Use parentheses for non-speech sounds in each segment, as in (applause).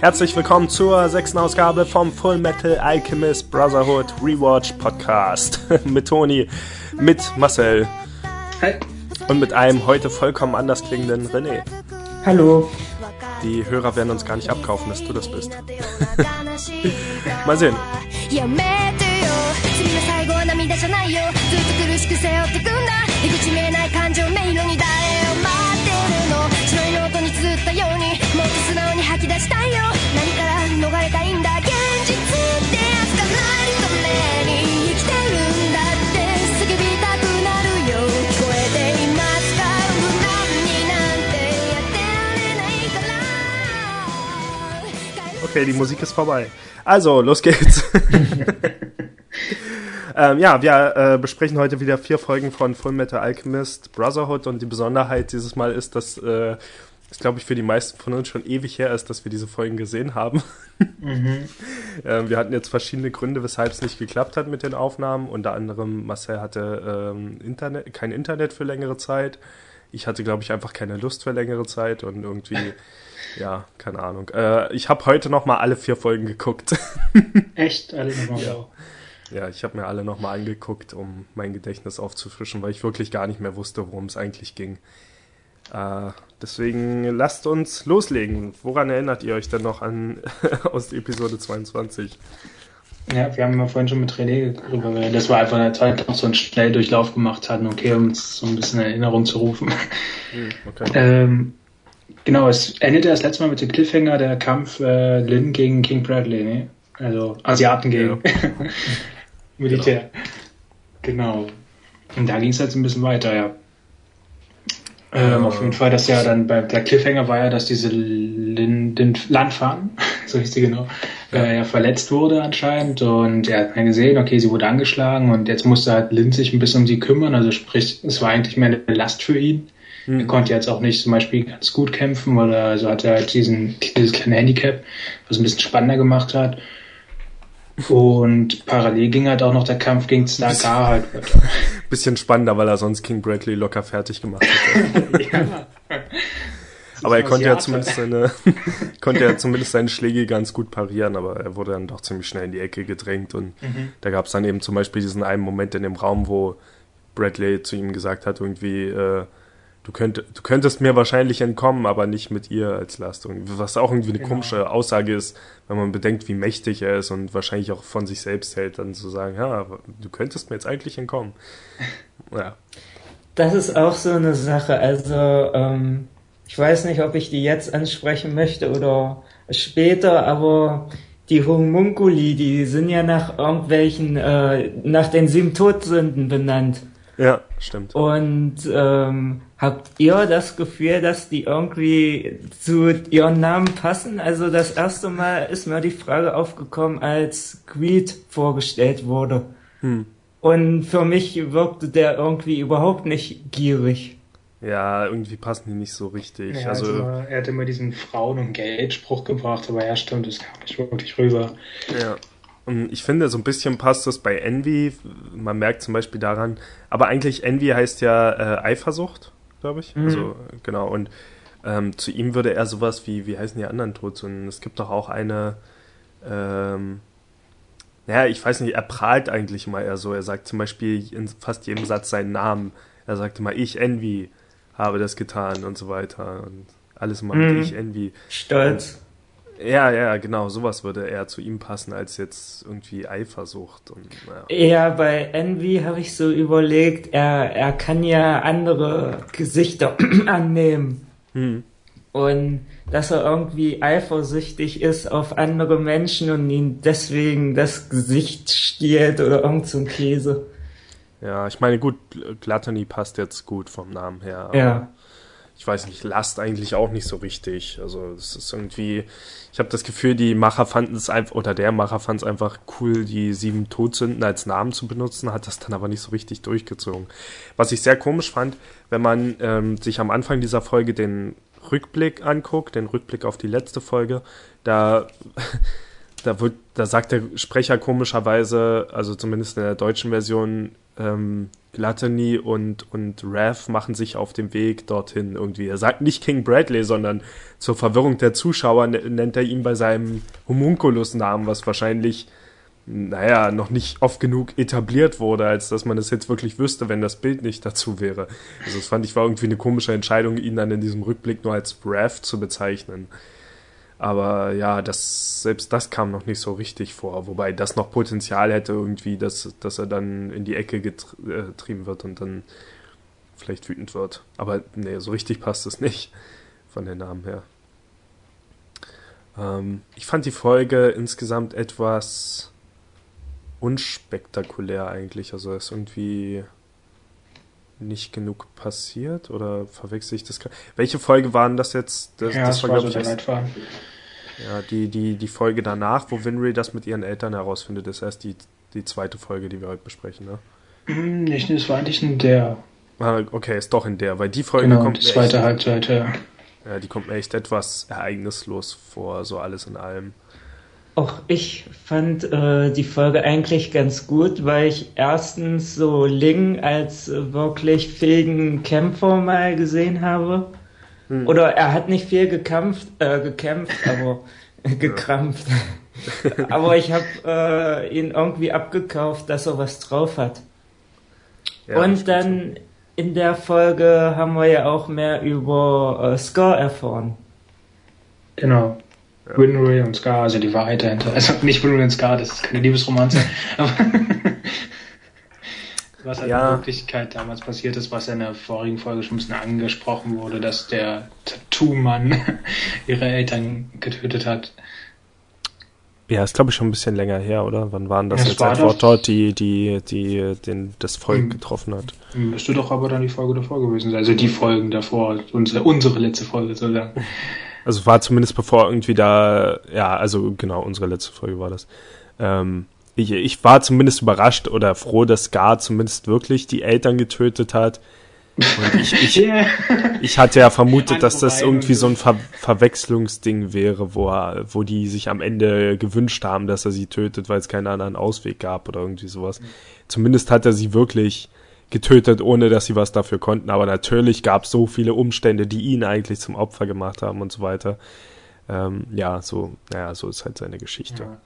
Herzlich willkommen zur sechsten Ausgabe vom Full Metal Alchemist Brotherhood Rewatch Podcast. (laughs) mit Toni, mit Marcel. Hi. Und mit einem heute vollkommen anders klingenden René. Hallo. Die Hörer werden uns gar nicht abkaufen, dass du das bist. (laughs) Mal sehen. 次の最後は涙じゃないよずっと苦しく背負ってくんだ出口見えない感情迷路に誰 Okay, die Musik ist vorbei. Also, los geht's. (laughs) Ähm, ja, wir äh, besprechen heute wieder vier Folgen von Full Metal Alchemist Brotherhood und die Besonderheit dieses Mal ist, dass äh, es, glaube ich, für die meisten von uns schon ewig her ist, dass wir diese Folgen gesehen haben. Mhm. (laughs) ähm, wir hatten jetzt verschiedene Gründe, weshalb es nicht geklappt hat mit den Aufnahmen. Unter anderem Marcel hatte ähm, Internet, kein Internet für längere Zeit. Ich hatte, glaube ich, einfach keine Lust für längere Zeit und irgendwie, (laughs) ja, keine Ahnung. Äh, ich habe heute noch mal alle vier Folgen geguckt. (laughs) Echt? Alle nochmal? Ja. Ja, ich habe mir alle nochmal angeguckt, um mein Gedächtnis aufzufrischen, weil ich wirklich gar nicht mehr wusste, worum es eigentlich ging. Äh, deswegen lasst uns loslegen. Woran erinnert ihr euch denn noch an (laughs) aus Episode 22? Ja, wir haben ja vorhin schon mit René darüber geredet, dass wir einfach in der Zeit noch so einen Schnelldurchlauf gemacht hatten, okay, um uns so ein bisschen Erinnerung zu rufen. Hm, okay. Ähm, genau, es endete das letzte Mal mit dem Cliffhanger der Kampf äh, Lynn gegen King Bradley, ne? Also Asiaten gegen. Ja. (laughs) Militär. Genau. genau. Und da ging es jetzt ein bisschen weiter, ja. Ähm, auf jeden Fall, dass ja dann bei der Cliffhanger war ja, dass diese Linden Landfahren, (laughs) so hieß die genau, ja. Äh, ja verletzt wurde anscheinend und er hat dann gesehen, okay, sie wurde angeschlagen und jetzt musste halt Lind sich ein bisschen um sie kümmern, also sprich, es war eigentlich mehr eine Last für ihn. Mhm. Er konnte jetzt auch nicht zum Beispiel ganz gut kämpfen oder also hatte halt diesen, dieses kleine Handicap, was ein bisschen spannender gemacht hat. Und parallel ging halt auch noch der Kampf gegen Snakar halt weiter. (laughs) Bisschen spannender, weil er sonst King Bradley locker fertig gemacht hätte. (laughs) ja. Aber er konnte ja zumindest seine, (laughs) konnte ja zumindest seine Schläge ganz gut parieren, aber er wurde dann doch ziemlich schnell in die Ecke gedrängt und mhm. da gab es dann eben zum Beispiel diesen einen Moment in dem Raum, wo Bradley zu ihm gesagt hat, irgendwie, äh, du, könnt, du könntest mir wahrscheinlich entkommen, aber nicht mit ihr als Lastung. Was auch irgendwie eine genau. komische Aussage ist, wenn man bedenkt, wie mächtig er ist und wahrscheinlich auch von sich selbst hält, dann zu sagen, ja, du könntest mir jetzt eigentlich entkommen. (laughs) Ja. Das ist auch so eine Sache. Also, ähm, ich weiß nicht, ob ich die jetzt ansprechen möchte oder später, aber die Homunculi, die sind ja nach irgendwelchen, äh, nach den sieben Todsünden benannt. Ja, stimmt. Und ähm, habt ihr das Gefühl, dass die irgendwie zu ihren Namen passen? Also das erste Mal ist mir die Frage aufgekommen, als Greed vorgestellt wurde. Hm. Und für mich wirkte der irgendwie überhaupt nicht gierig. Ja, irgendwie passen die nicht so richtig. Ja, also, also, er hat immer diesen Frauen- und Geldspruch gebracht, aber ja, stimmt, das kam nicht wirklich rüber. Ja. Und ich finde, so ein bisschen passt das bei Envy. Man merkt zum Beispiel daran, aber eigentlich Envy heißt ja äh, Eifersucht, glaube ich. Mhm. Also, genau. Und ähm, zu ihm würde er sowas wie, wie heißen die anderen Todsünden? Es gibt doch auch eine, ähm, naja, ich weiß nicht, er prahlt eigentlich immer eher so. Er sagt zum Beispiel in fast jedem Satz seinen Namen. Er sagt immer, ich Envy habe das getan und so weiter. Und alles immer mhm. ich Envy. Stolz. Ja, ja, genau, sowas würde eher zu ihm passen als jetzt irgendwie Eifersucht. Und, ja. ja, bei Envy habe ich so überlegt, er, er kann ja andere Gesichter (clears throat) annehmen. Hm. Und dass er irgendwie eifersüchtig ist auf andere Menschen und ihn deswegen das Gesicht stiehlt oder irgend so ein Käse. Ja, ich meine, gut, Gluttony passt jetzt gut vom Namen her. ja ich weiß nicht, Last eigentlich auch nicht so richtig. Also es ist irgendwie, ich habe das Gefühl, die Macher fanden es einfach, oder der Macher fand es einfach cool, die sieben Todsünden als Namen zu benutzen, hat das dann aber nicht so richtig durchgezogen. Was ich sehr komisch fand, wenn man ähm, sich am Anfang dieser Folge den Rückblick anguckt, den Rückblick auf die letzte Folge, da (laughs) da wird, da sagt der Sprecher komischerweise, also zumindest in der deutschen Version, ähm, Gluttony und, und Rev machen sich auf dem Weg dorthin irgendwie. Er sagt nicht King Bradley, sondern zur Verwirrung der Zuschauer nennt er ihn bei seinem Homunculus-Namen, was wahrscheinlich, naja, noch nicht oft genug etabliert wurde, als dass man es jetzt wirklich wüsste, wenn das Bild nicht dazu wäre. Also das fand ich war irgendwie eine komische Entscheidung, ihn dann in diesem Rückblick nur als Rev zu bezeichnen. Aber ja, das, selbst das kam noch nicht so richtig vor, wobei das noch Potenzial hätte irgendwie, dass, dass er dann in die Ecke getrieben wird und dann vielleicht wütend wird. Aber nee, so richtig passt es nicht von den Namen her. Ähm, ich fand die Folge insgesamt etwas unspektakulär eigentlich. Also es ist irgendwie nicht genug passiert oder verwechsel ich das? Welche Folge waren das jetzt? Das, ja, das, war, glaube so ich, erst, ja, die, die, die Folge danach, wo Winry das mit ihren Eltern herausfindet, ist erst die, die zweite Folge, die wir heute besprechen, ne? Hm, nicht, das war eigentlich in der. Ah, okay, ist doch in der, weil die Folge genau, kommt. Die zweite echt, Halbzeit, ja. Ja, die kommt mir echt etwas ereignislos vor, so alles in allem. Auch ich fand äh, die Folge eigentlich ganz gut, weil ich erstens so Ling als äh, wirklich fähigen Kämpfer mal gesehen habe. Hm. Oder er hat nicht viel gekämpft, äh, gekämpft, (laughs) aber gekrampft. (laughs) aber ich habe äh, ihn irgendwie abgekauft, dass er was drauf hat. Ja, Und dann so. in der Folge haben wir ja auch mehr über äh, Scar erfahren. Genau. Ja. Winry und Scar, also die Wahrheit dahinter. Also nicht Winry und Scar, das ist keine Liebesromanze. (laughs) was halt ja. in Wirklichkeit damals passiert ist, was in der vorigen Folge schon ein bisschen angesprochen wurde, dass der Tattoo-Mann (laughs) ihre Eltern getötet hat. Ja, ist glaube ich schon ein bisschen länger her, oder? Wann waren das, das jetzt war Edward dort, die, die, die den, das Volk hm. getroffen hat? Müsste doch aber dann die Folge davor gewesen sein. Also die Folgen davor, unsere, unsere letzte Folge sozusagen. (laughs) Also war zumindest bevor irgendwie da, ja, also genau, unsere letzte Folge war das. Ähm, ich, ich war zumindest überrascht oder froh, dass Scar zumindest wirklich die Eltern getötet hat. Und ich, ich, (laughs) yeah. ich hatte ja vermutet, dass das irgendwie so ein Ver Verwechslungsding wäre, wo, er, wo die sich am Ende gewünscht haben, dass er sie tötet, weil es keinen anderen Ausweg gab oder irgendwie sowas. Zumindest hat er sie wirklich getötet, ohne dass sie was dafür konnten. Aber natürlich gab es so viele Umstände, die ihn eigentlich zum Opfer gemacht haben und so weiter. Ähm, ja, so, naja, so ist halt seine Geschichte. Ja.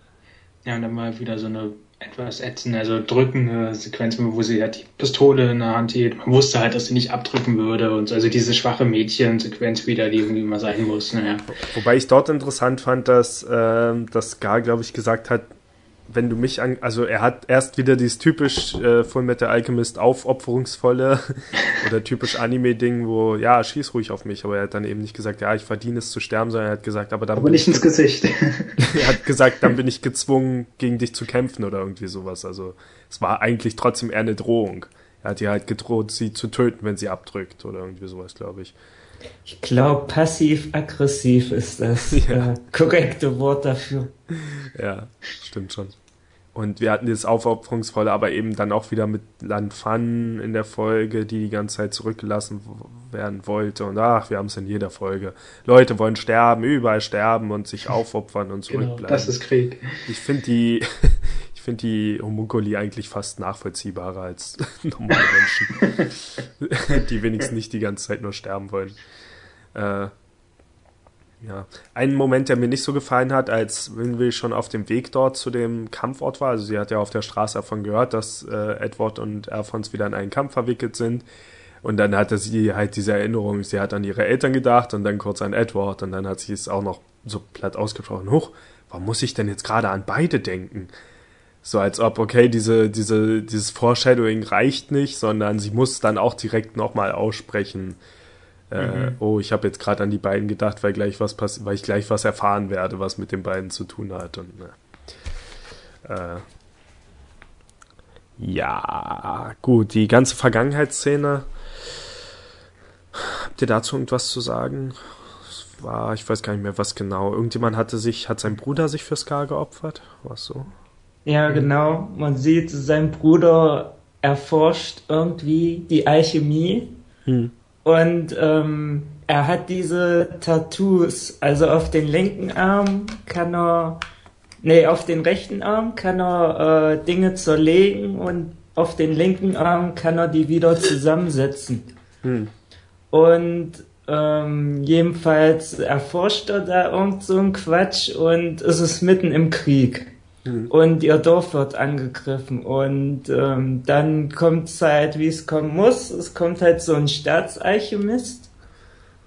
ja, und dann mal wieder so eine etwas ätzende, also drückende Sequenz, wo sie halt die Pistole in der Hand hielt. Man wusste halt, dass sie nicht abdrücken würde und so. Also diese schwache Mädchen-Sequenz wieder, die irgendwie mal sein muss. Naja. Wobei ich dort interessant fand, dass, äh, dass Gar, glaube ich, gesagt hat, wenn du mich an, also er hat erst wieder dieses typisch äh, Full Metal Alchemist aufopferungsvolle (laughs) oder typisch Anime-Ding, wo, ja, schieß ruhig auf mich, aber er hat dann eben nicht gesagt, ja, ich verdiene es zu sterben, sondern er hat gesagt, aber dann. Aber nicht ins Gesicht. (laughs) er hat (laughs) gesagt, dann bin ich gezwungen, gegen dich zu kämpfen oder irgendwie sowas. Also es war eigentlich trotzdem eher eine Drohung. Er hat ihr halt gedroht, sie zu töten, wenn sie abdrückt oder irgendwie sowas, glaube ich. Ich glaube, passiv-aggressiv ist das (laughs) ja. äh, korrekte Wort dafür. Ja, stimmt schon. Und wir hatten das Aufopferungsvolle, aber eben dann auch wieder mit Lanfan in der Folge, die die ganze Zeit zurückgelassen werden wollte. Und ach, wir haben es in jeder Folge. Leute wollen sterben, überall sterben und sich aufopfern und zurückbleiben. Genau, das ist Krieg. Ich finde die, ich finde die Homunculi eigentlich fast nachvollziehbarer als (laughs) normale Menschen, (laughs) die wenigstens nicht die ganze Zeit nur sterben wollen. Äh, ja, ein Moment, der mir nicht so gefallen hat, als Winville schon auf dem Weg dort zu dem Kampfort war. Also sie hat ja auf der Straße davon gehört, dass äh, Edward und Alphonse wieder in einen Kampf verwickelt sind. Und dann hatte sie halt diese Erinnerung, sie hat an ihre Eltern gedacht und dann kurz an Edward und dann hat sie es auch noch so platt ausgesprochen. Huch, warum muss ich denn jetzt gerade an beide denken? So als ob, okay, diese, diese, dieses Foreshadowing reicht nicht, sondern sie muss dann auch direkt nochmal aussprechen äh, mhm. oh, ich habe jetzt gerade an die beiden gedacht, weil gleich was pass weil ich gleich was erfahren werde, was mit den beiden zu tun hat. Und äh, äh, ja, gut, die ganze Vergangenheitsszene. Habt ihr dazu irgendwas zu sagen? Es war, ich weiß gar nicht mehr, was genau. Irgendjemand hatte sich, hat sein Bruder sich für Scar geopfert? Was so? Ja, genau. Man sieht, sein Bruder erforscht irgendwie die Alchemie. Hm. Und ähm, er hat diese Tattoos, also auf den linken Arm kann er, nee, auf den rechten Arm kann er äh, Dinge zerlegen und auf den linken Arm kann er die wieder zusammensetzen. Hm. Und ähm, jedenfalls erforscht er da irgend so einen Quatsch und es ist mitten im Krieg. Mhm. Und ihr Dorf wird angegriffen. Und ähm, dann kommt es halt, wie es kommen muss. Es kommt halt so ein Staatsalchemist.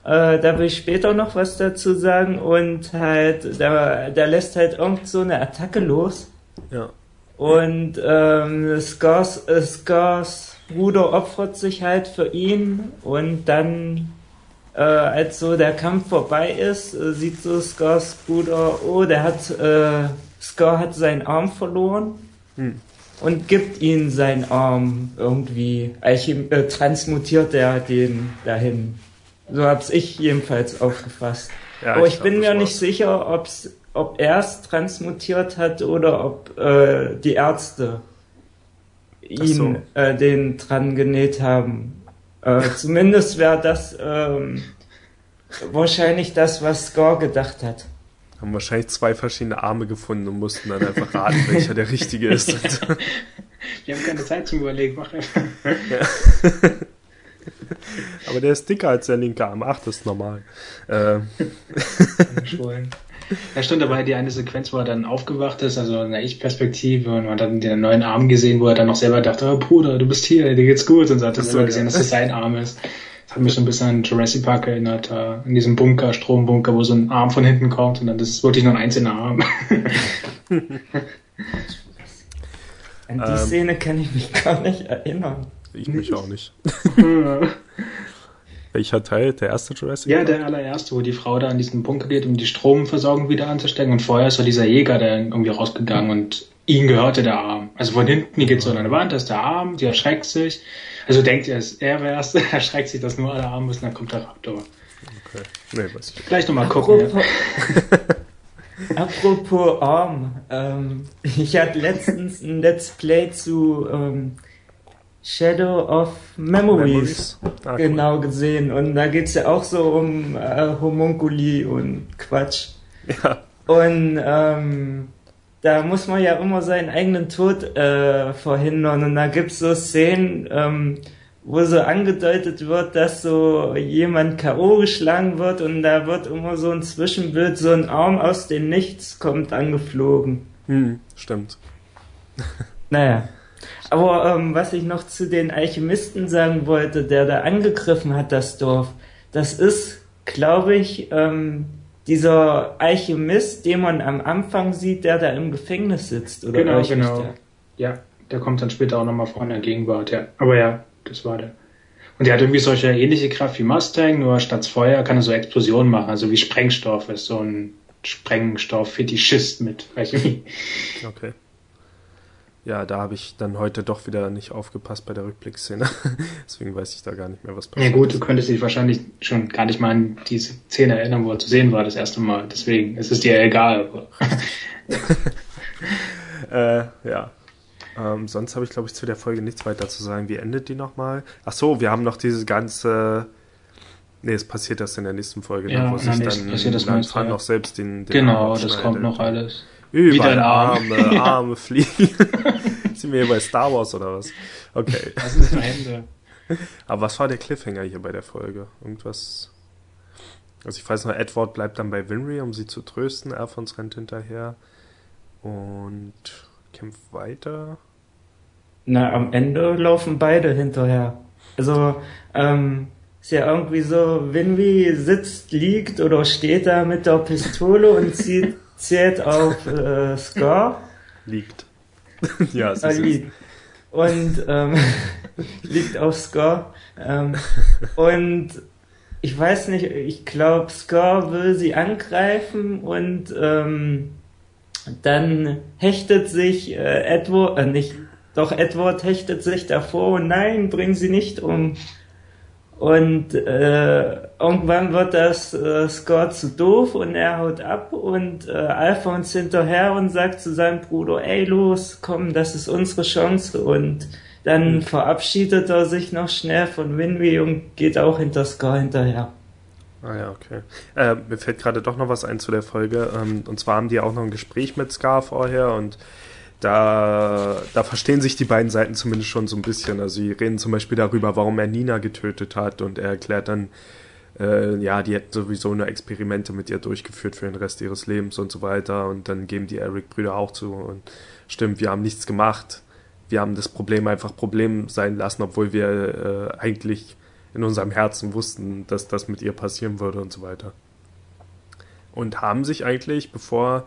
Äh, da will ich später noch was dazu sagen. Und halt, da, da lässt halt irgend so eine Attacke los. Ja. Und ähm, Scars, Scars Bruder opfert sich halt für ihn. Und dann äh, als so der Kampf vorbei ist, äh, sieht so Scars Bruder, oh, der hat, äh, Scar hat seinen Arm verloren hm. und gibt ihm seinen Arm irgendwie, Alchem äh, transmutiert er den dahin. So hab's ich jedenfalls aufgefasst. Ja, Aber ich, ich bin mir nicht sicher, ob's, ob er es transmutiert hat oder ob äh, die Ärzte ihn so. äh, den dran genäht haben. Äh, (laughs) zumindest wäre das ähm, wahrscheinlich das, was Score gedacht hat. Haben wahrscheinlich zwei verschiedene Arme gefunden und mussten dann einfach raten, welcher der richtige ist. (laughs) Wir haben keine Zeit zum Überlegen, mach einfach. Ja. Aber der ist dicker als der linke Arm. Ach, das ist normal. Äh. Ja, stimmt, dabei die eine Sequenz, wo er dann aufgewacht ist, also in der Ich-Perspektive und man hat dann den neuen Arm gesehen, wo er dann noch selber dachte, oh Bruder, du bist hier, dir geht's gut und so hat er selber gesehen, dass das sein Arm ist. Das hat mich so ein bisschen an Jurassic Park erinnert, uh, in diesem Bunker, Strombunker, wo so ein Arm von hinten kommt und dann das ist wirklich nur ein einzelner Arm. (laughs) An die ähm, Szene kann ich mich gar nicht erinnern. Ich mich auch nicht. (laughs) Welcher Teil? Der erste Jurassic Ja, der allererste, wo die Frau da an diesen Bunker geht, um die Stromversorgung wieder anzustecken. Und vorher ist so dieser Jäger, der irgendwie rausgegangen und ihm gehörte der Arm. Also von hinten, geht so an eine Wand, da ist der Arm, die erschreckt sich. Also denkt ihr, er wäre es, (laughs) erschreckt sich, dass nur alle Arme müssen, dann kommt der Raptor. Okay. Nee? Vielleicht nochmal gucken. Apropos, ja. (laughs) Apropos Arm. Ähm, ich hatte letztens ein Let's Play zu ähm, Shadow of Memories, Memories. Ah, genau cool. gesehen. Und da geht's ja auch so um äh, Homunculi und Quatsch. Ja. Und ähm, da muss man ja immer seinen eigenen Tod äh, verhindern. Und da gibt's so Szenen, ähm, wo so angedeutet wird, dass so jemand K.O. geschlagen wird und da wird immer so ein Zwischenbild, so ein Arm aus dem Nichts kommt angeflogen. Hm, stimmt. (laughs) naja. Aber ähm, was ich noch zu den Alchemisten sagen wollte, der da angegriffen hat, das Dorf, das ist, glaube ich, ähm, dieser Alchemist, den man am Anfang sieht, der da im Gefängnis sitzt, oder? Genau, genau. Ja, der kommt dann später auch nochmal vor in der Gegenwart, ja. Aber ja, das war der. Und der hat irgendwie solche ähnliche Kraft wie Mustang, nur statt Feuer kann er so Explosionen machen, also wie Sprengstoff, ist so ein Sprengstoff-Fetischist mit Alchemie. Okay. Ja, da habe ich dann heute doch wieder nicht aufgepasst bei der Rückblickszene. (laughs) Deswegen weiß ich da gar nicht mehr, was passiert. Ja gut, du könntest dich wahrscheinlich schon gar nicht mal an diese Szene erinnern, wo er zu sehen war das erste Mal. Deswegen ist es dir egal. (laughs) äh, ja. Ähm, sonst habe ich, glaube ich, zu der Folge nichts weiter zu sagen. Wie endet die nochmal? Ach so, wir haben noch diese ganze... Nee, es passiert erst in der nächsten Folge, ja, ne, wo sich dann passiert das Landfahrt ja. noch selbst den, den Genau, das kommt noch alles. Überall Arme, (laughs) Arme fliegen. (laughs) Sind wir hier bei Star Wars oder was? Okay. Das ist ein Ende. (laughs) Aber was war der Cliffhanger hier bei der Folge? Irgendwas. Also ich weiß noch, Edward bleibt dann bei Winry, um sie zu trösten. Alphonse rennt hinterher und kämpft weiter. Na, am Ende laufen beide hinterher. Also, ähm, ist ja irgendwie so, Winry sitzt, liegt oder steht da mit der Pistole und zieht zählt auf äh, Score. Liegt. (laughs) ja, es ist. Äh, liegt. Und ähm, (laughs) liegt auf Score. Ähm, und ich weiß nicht, ich glaube, Score will sie angreifen und ähm, dann hechtet sich äh, Edward, äh, nicht, doch Edward hechtet sich davor und nein, bring sie nicht um. Und äh, irgendwann wird das äh, Scott zu doof und er haut ab und äh, Alphonse hinterher und sagt zu seinem Bruder, ey los, komm, das ist unsere Chance und dann mhm. verabschiedet er sich noch schnell von Winry und geht auch hinter Scar hinterher. Ah ja, okay. Äh, mir fällt gerade doch noch was ein zu der Folge. Ähm, und zwar haben die auch noch ein Gespräch mit Scar vorher und da, da verstehen sich die beiden Seiten zumindest schon so ein bisschen. Also sie reden zum Beispiel darüber, warum er Nina getötet hat und er erklärt dann, äh, ja, die hätten sowieso nur Experimente mit ihr durchgeführt für den Rest ihres Lebens und so weiter. Und dann geben die Eric-Brüder auch zu und stimmt, wir haben nichts gemacht. Wir haben das Problem einfach Problem sein lassen, obwohl wir äh, eigentlich in unserem Herzen wussten, dass das mit ihr passieren würde und so weiter. Und haben sich eigentlich, bevor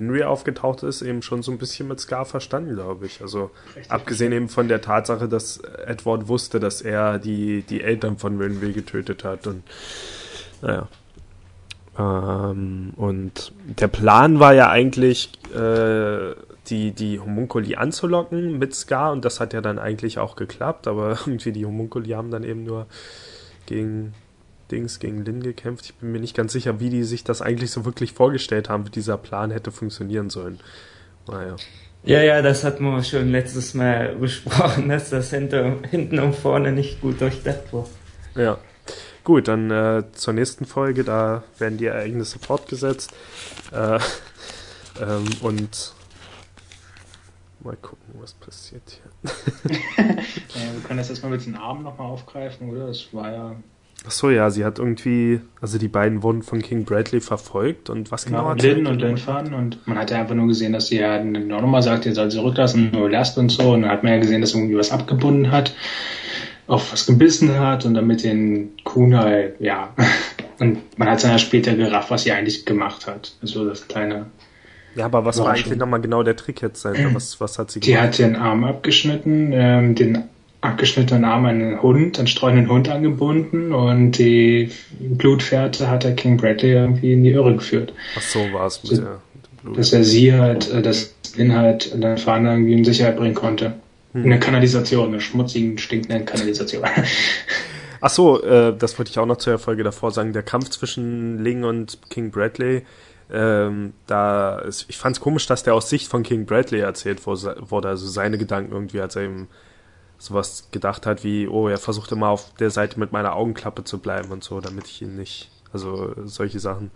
Henry aufgetaucht ist, eben schon so ein bisschen mit Scar verstanden, glaube ich. Also Richtig. abgesehen eben von der Tatsache, dass Edward wusste, dass er die, die Eltern von Henry getötet hat und naja. Ähm, und der Plan war ja eigentlich, äh, die, die Homunculi anzulocken mit Scar und das hat ja dann eigentlich auch geklappt, aber (laughs) irgendwie die Homunculi haben dann eben nur gegen Dings, gegen Lin gekämpft. Ich bin mir nicht ganz sicher, wie die sich das eigentlich so wirklich vorgestellt haben, wie dieser Plan hätte funktionieren sollen. Naja. Ja, ja, das hatten wir schon letztes Mal (laughs) besprochen, dass das hinter, hinten und vorne nicht gut durchdacht war. Ja. Gut, dann äh, zur nächsten Folge, da werden die Ereignisse fortgesetzt. Äh, (laughs) ähm, und Mal gucken, was passiert hier. (laughs) ja, wir können das erstmal mit den Armen nochmal aufgreifen, oder? Das war ja. Ach so, ja, sie hat irgendwie, also die beiden wurden von King Bradley verfolgt und was genau, genau hat Lynn und Lynn fahren und man hat ja einfach nur gesehen, dass sie ja nochmal sagt, ihr sollt sie rücklassen, nur lasst und so und dann hat man ja gesehen, dass irgendwie was abgebunden hat, auf was gebissen hat und dann mit den Kuhn halt, ja, und man hat es dann ja später gerafft, was sie eigentlich gemacht hat. Also das kleine ja, aber was war eigentlich nochmal genau der Trick jetzt? Was, was hat sie gemacht? Die hat den Arm abgeschnitten, ähm, den abgeschnittenen Arm an einen Hund, einen streunenden Hund angebunden und die Blutfährte hat der King Bradley irgendwie in die Irre geführt. Ach so war es mit, so, der, Blut. Dass er sie halt, äh, das Inhalt dann fahren irgendwie in Sicherheit bringen konnte. Hm. In eine Kanalisation, eine schmutzigen, stinkenden Kanalisation. (laughs) Ach so, äh, das wollte ich auch noch zur Folge davor sagen. Der Kampf zwischen Ling und King Bradley, ähm, da ist, ich fand es komisch, dass der aus Sicht von King Bradley erzählt wurde, also seine Gedanken irgendwie, als er eben sowas gedacht hat wie, oh, er versucht immer auf der Seite mit meiner Augenklappe zu bleiben und so, damit ich ihn nicht, also solche Sachen.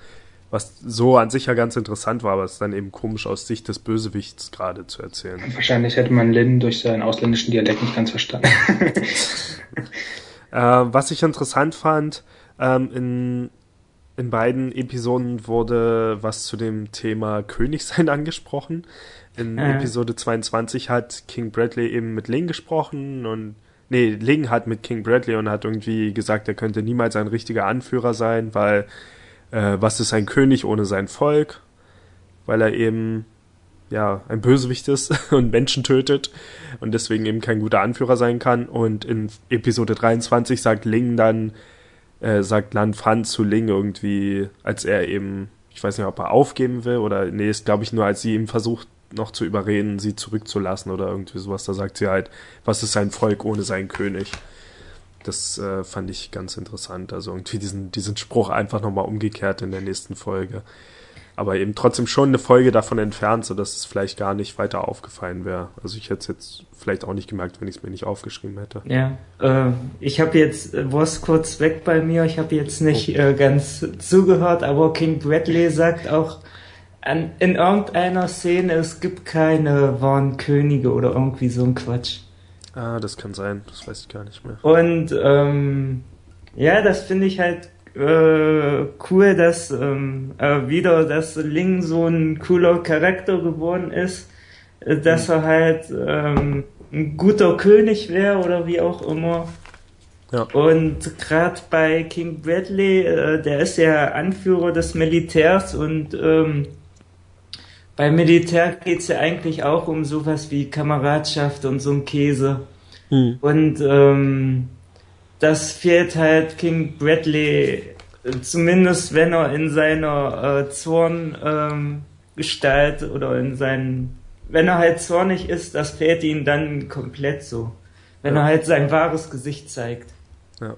Was so an sich ja ganz interessant war, aber es ist dann eben komisch aus Sicht des Bösewichts gerade zu erzählen. Wahrscheinlich hätte man Lynn durch seinen ausländischen Dialekt nicht ganz verstanden. (laughs) äh, was ich interessant fand, ähm, in in beiden Episoden wurde was zu dem Thema Königsein (laughs) angesprochen. In äh. Episode 22 hat King Bradley eben mit Ling gesprochen und nee, Ling hat mit King Bradley und hat irgendwie gesagt, er könnte niemals ein richtiger Anführer sein, weil äh, was ist ein König ohne sein Volk? Weil er eben ja ein Bösewicht ist (laughs) und Menschen tötet und deswegen eben kein guter Anführer sein kann. Und in Episode 23 sagt Ling dann, äh, sagt Lan Fan zu Ling irgendwie, als er eben, ich weiß nicht, ob er aufgeben will oder nee, ist glaube ich nur, als sie ihm versucht noch zu überreden, sie zurückzulassen oder irgendwie sowas. Da sagt sie halt, was ist sein Volk ohne seinen König? Das äh, fand ich ganz interessant. Also irgendwie diesen, diesen Spruch einfach nochmal umgekehrt in der nächsten Folge aber eben trotzdem schon eine Folge davon entfernt, sodass es vielleicht gar nicht weiter aufgefallen wäre. Also ich hätte es jetzt vielleicht auch nicht gemerkt, wenn ich es mir nicht aufgeschrieben hätte. Ja, äh, ich habe jetzt, äh, was kurz weg bei mir, ich habe jetzt nicht okay. äh, ganz zugehört, aber King Bradley sagt auch an, in irgendeiner Szene, es gibt keine wahren Könige oder irgendwie so ein Quatsch. Ah, das kann sein, das weiß ich gar nicht mehr. Und ähm, ja, das finde ich halt äh, cool, dass ähm, äh, wieder, dass Ling so ein cooler Charakter geworden ist, äh, dass er halt ähm, ein guter König wäre oder wie auch immer. Ja. Und gerade bei King Bradley, äh, der ist ja Anführer des Militärs und ähm, beim Militär geht's ja eigentlich auch um sowas wie Kameradschaft und so ein Käse. Hm. Und ähm, das fehlt halt King Bradley, zumindest wenn er in seiner äh, Zorngestalt ähm, oder in seinen, wenn er halt zornig ist, das fehlt ihm dann komplett so. Wenn ja. er halt sein wahres Gesicht zeigt. Ja.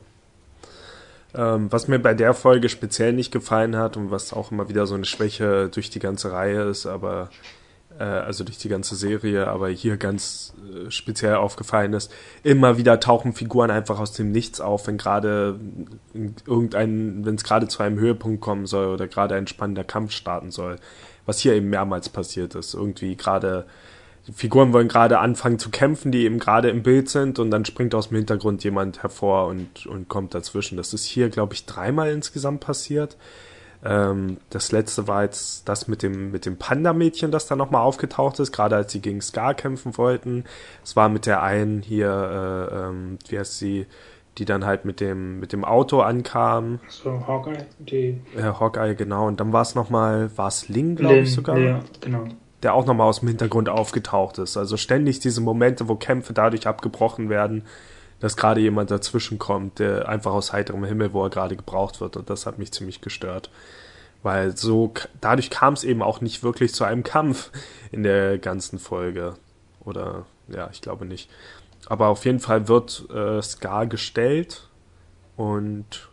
Ähm, was mir bei der Folge speziell nicht gefallen hat und was auch immer wieder so eine Schwäche durch die ganze Reihe ist, aber äh, also durch die ganze Serie, aber hier ganz äh, speziell aufgefallen ist, immer wieder tauchen Figuren einfach aus dem Nichts auf, wenn gerade irgendein, wenn es gerade zu einem Höhepunkt kommen soll oder gerade ein spannender Kampf starten soll, was hier eben mehrmals passiert ist. Irgendwie gerade Figuren wollen gerade anfangen zu kämpfen, die eben gerade im Bild sind und dann springt aus dem Hintergrund jemand hervor und, und kommt dazwischen. Das ist hier, glaube ich, dreimal insgesamt passiert. Ähm, das letzte war jetzt das mit dem, mit dem Panda-Mädchen, das da nochmal aufgetaucht ist, gerade als sie gegen Scar kämpfen wollten. Es war mit der einen hier, äh, ähm, wie heißt sie, die dann halt mit dem, mit dem Auto ankam. So, Hawkeye, die. Äh, Hawkeye, genau. Und dann war es nochmal, war es Ling, glaube ich sogar. Ja, genau der auch nochmal aus dem Hintergrund aufgetaucht ist. Also ständig diese Momente, wo Kämpfe dadurch abgebrochen werden, dass gerade jemand dazwischen kommt, der einfach aus heiterem Himmel, wo er gerade gebraucht wird. Und das hat mich ziemlich gestört. Weil so, dadurch kam es eben auch nicht wirklich zu einem Kampf in der ganzen Folge. Oder, ja, ich glaube nicht. Aber auf jeden Fall wird äh, Scar gestellt und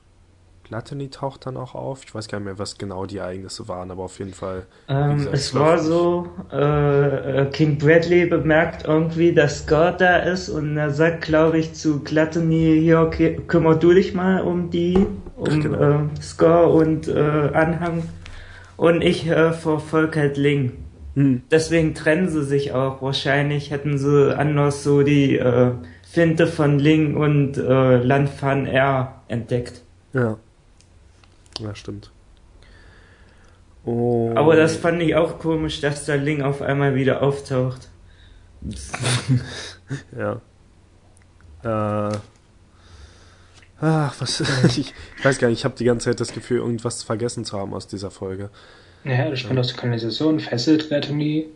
Gluttony taucht dann auch auf. Ich weiß gar nicht mehr, was genau die Ereignisse waren, aber auf jeden Fall. Ähm, gesagt, es war so, äh, äh, King Bradley bemerkt irgendwie, dass Scott da ist und er sagt, glaube ich, zu Gluttony, hier, okay, kümmer du dich mal um die, um genau. äh, Score und äh, Anhang. Und ich äh, verfolge halt Ling. Hm. Deswegen trennen sie sich auch. Wahrscheinlich hätten sie anders so die äh, Finte von Ling und äh, Landfahren R entdeckt. Ja. Ja, stimmt. Oh. Aber das fand ich auch komisch, dass der Link auf einmal wieder auftaucht. (laughs) ja. Äh. Ach, was. (laughs) ich, ich weiß gar nicht, ich habe die ganze Zeit das Gefühl, irgendwas vergessen zu haben aus dieser Folge. Ja, das stand aus der Kanalisation, fesselt Anthony.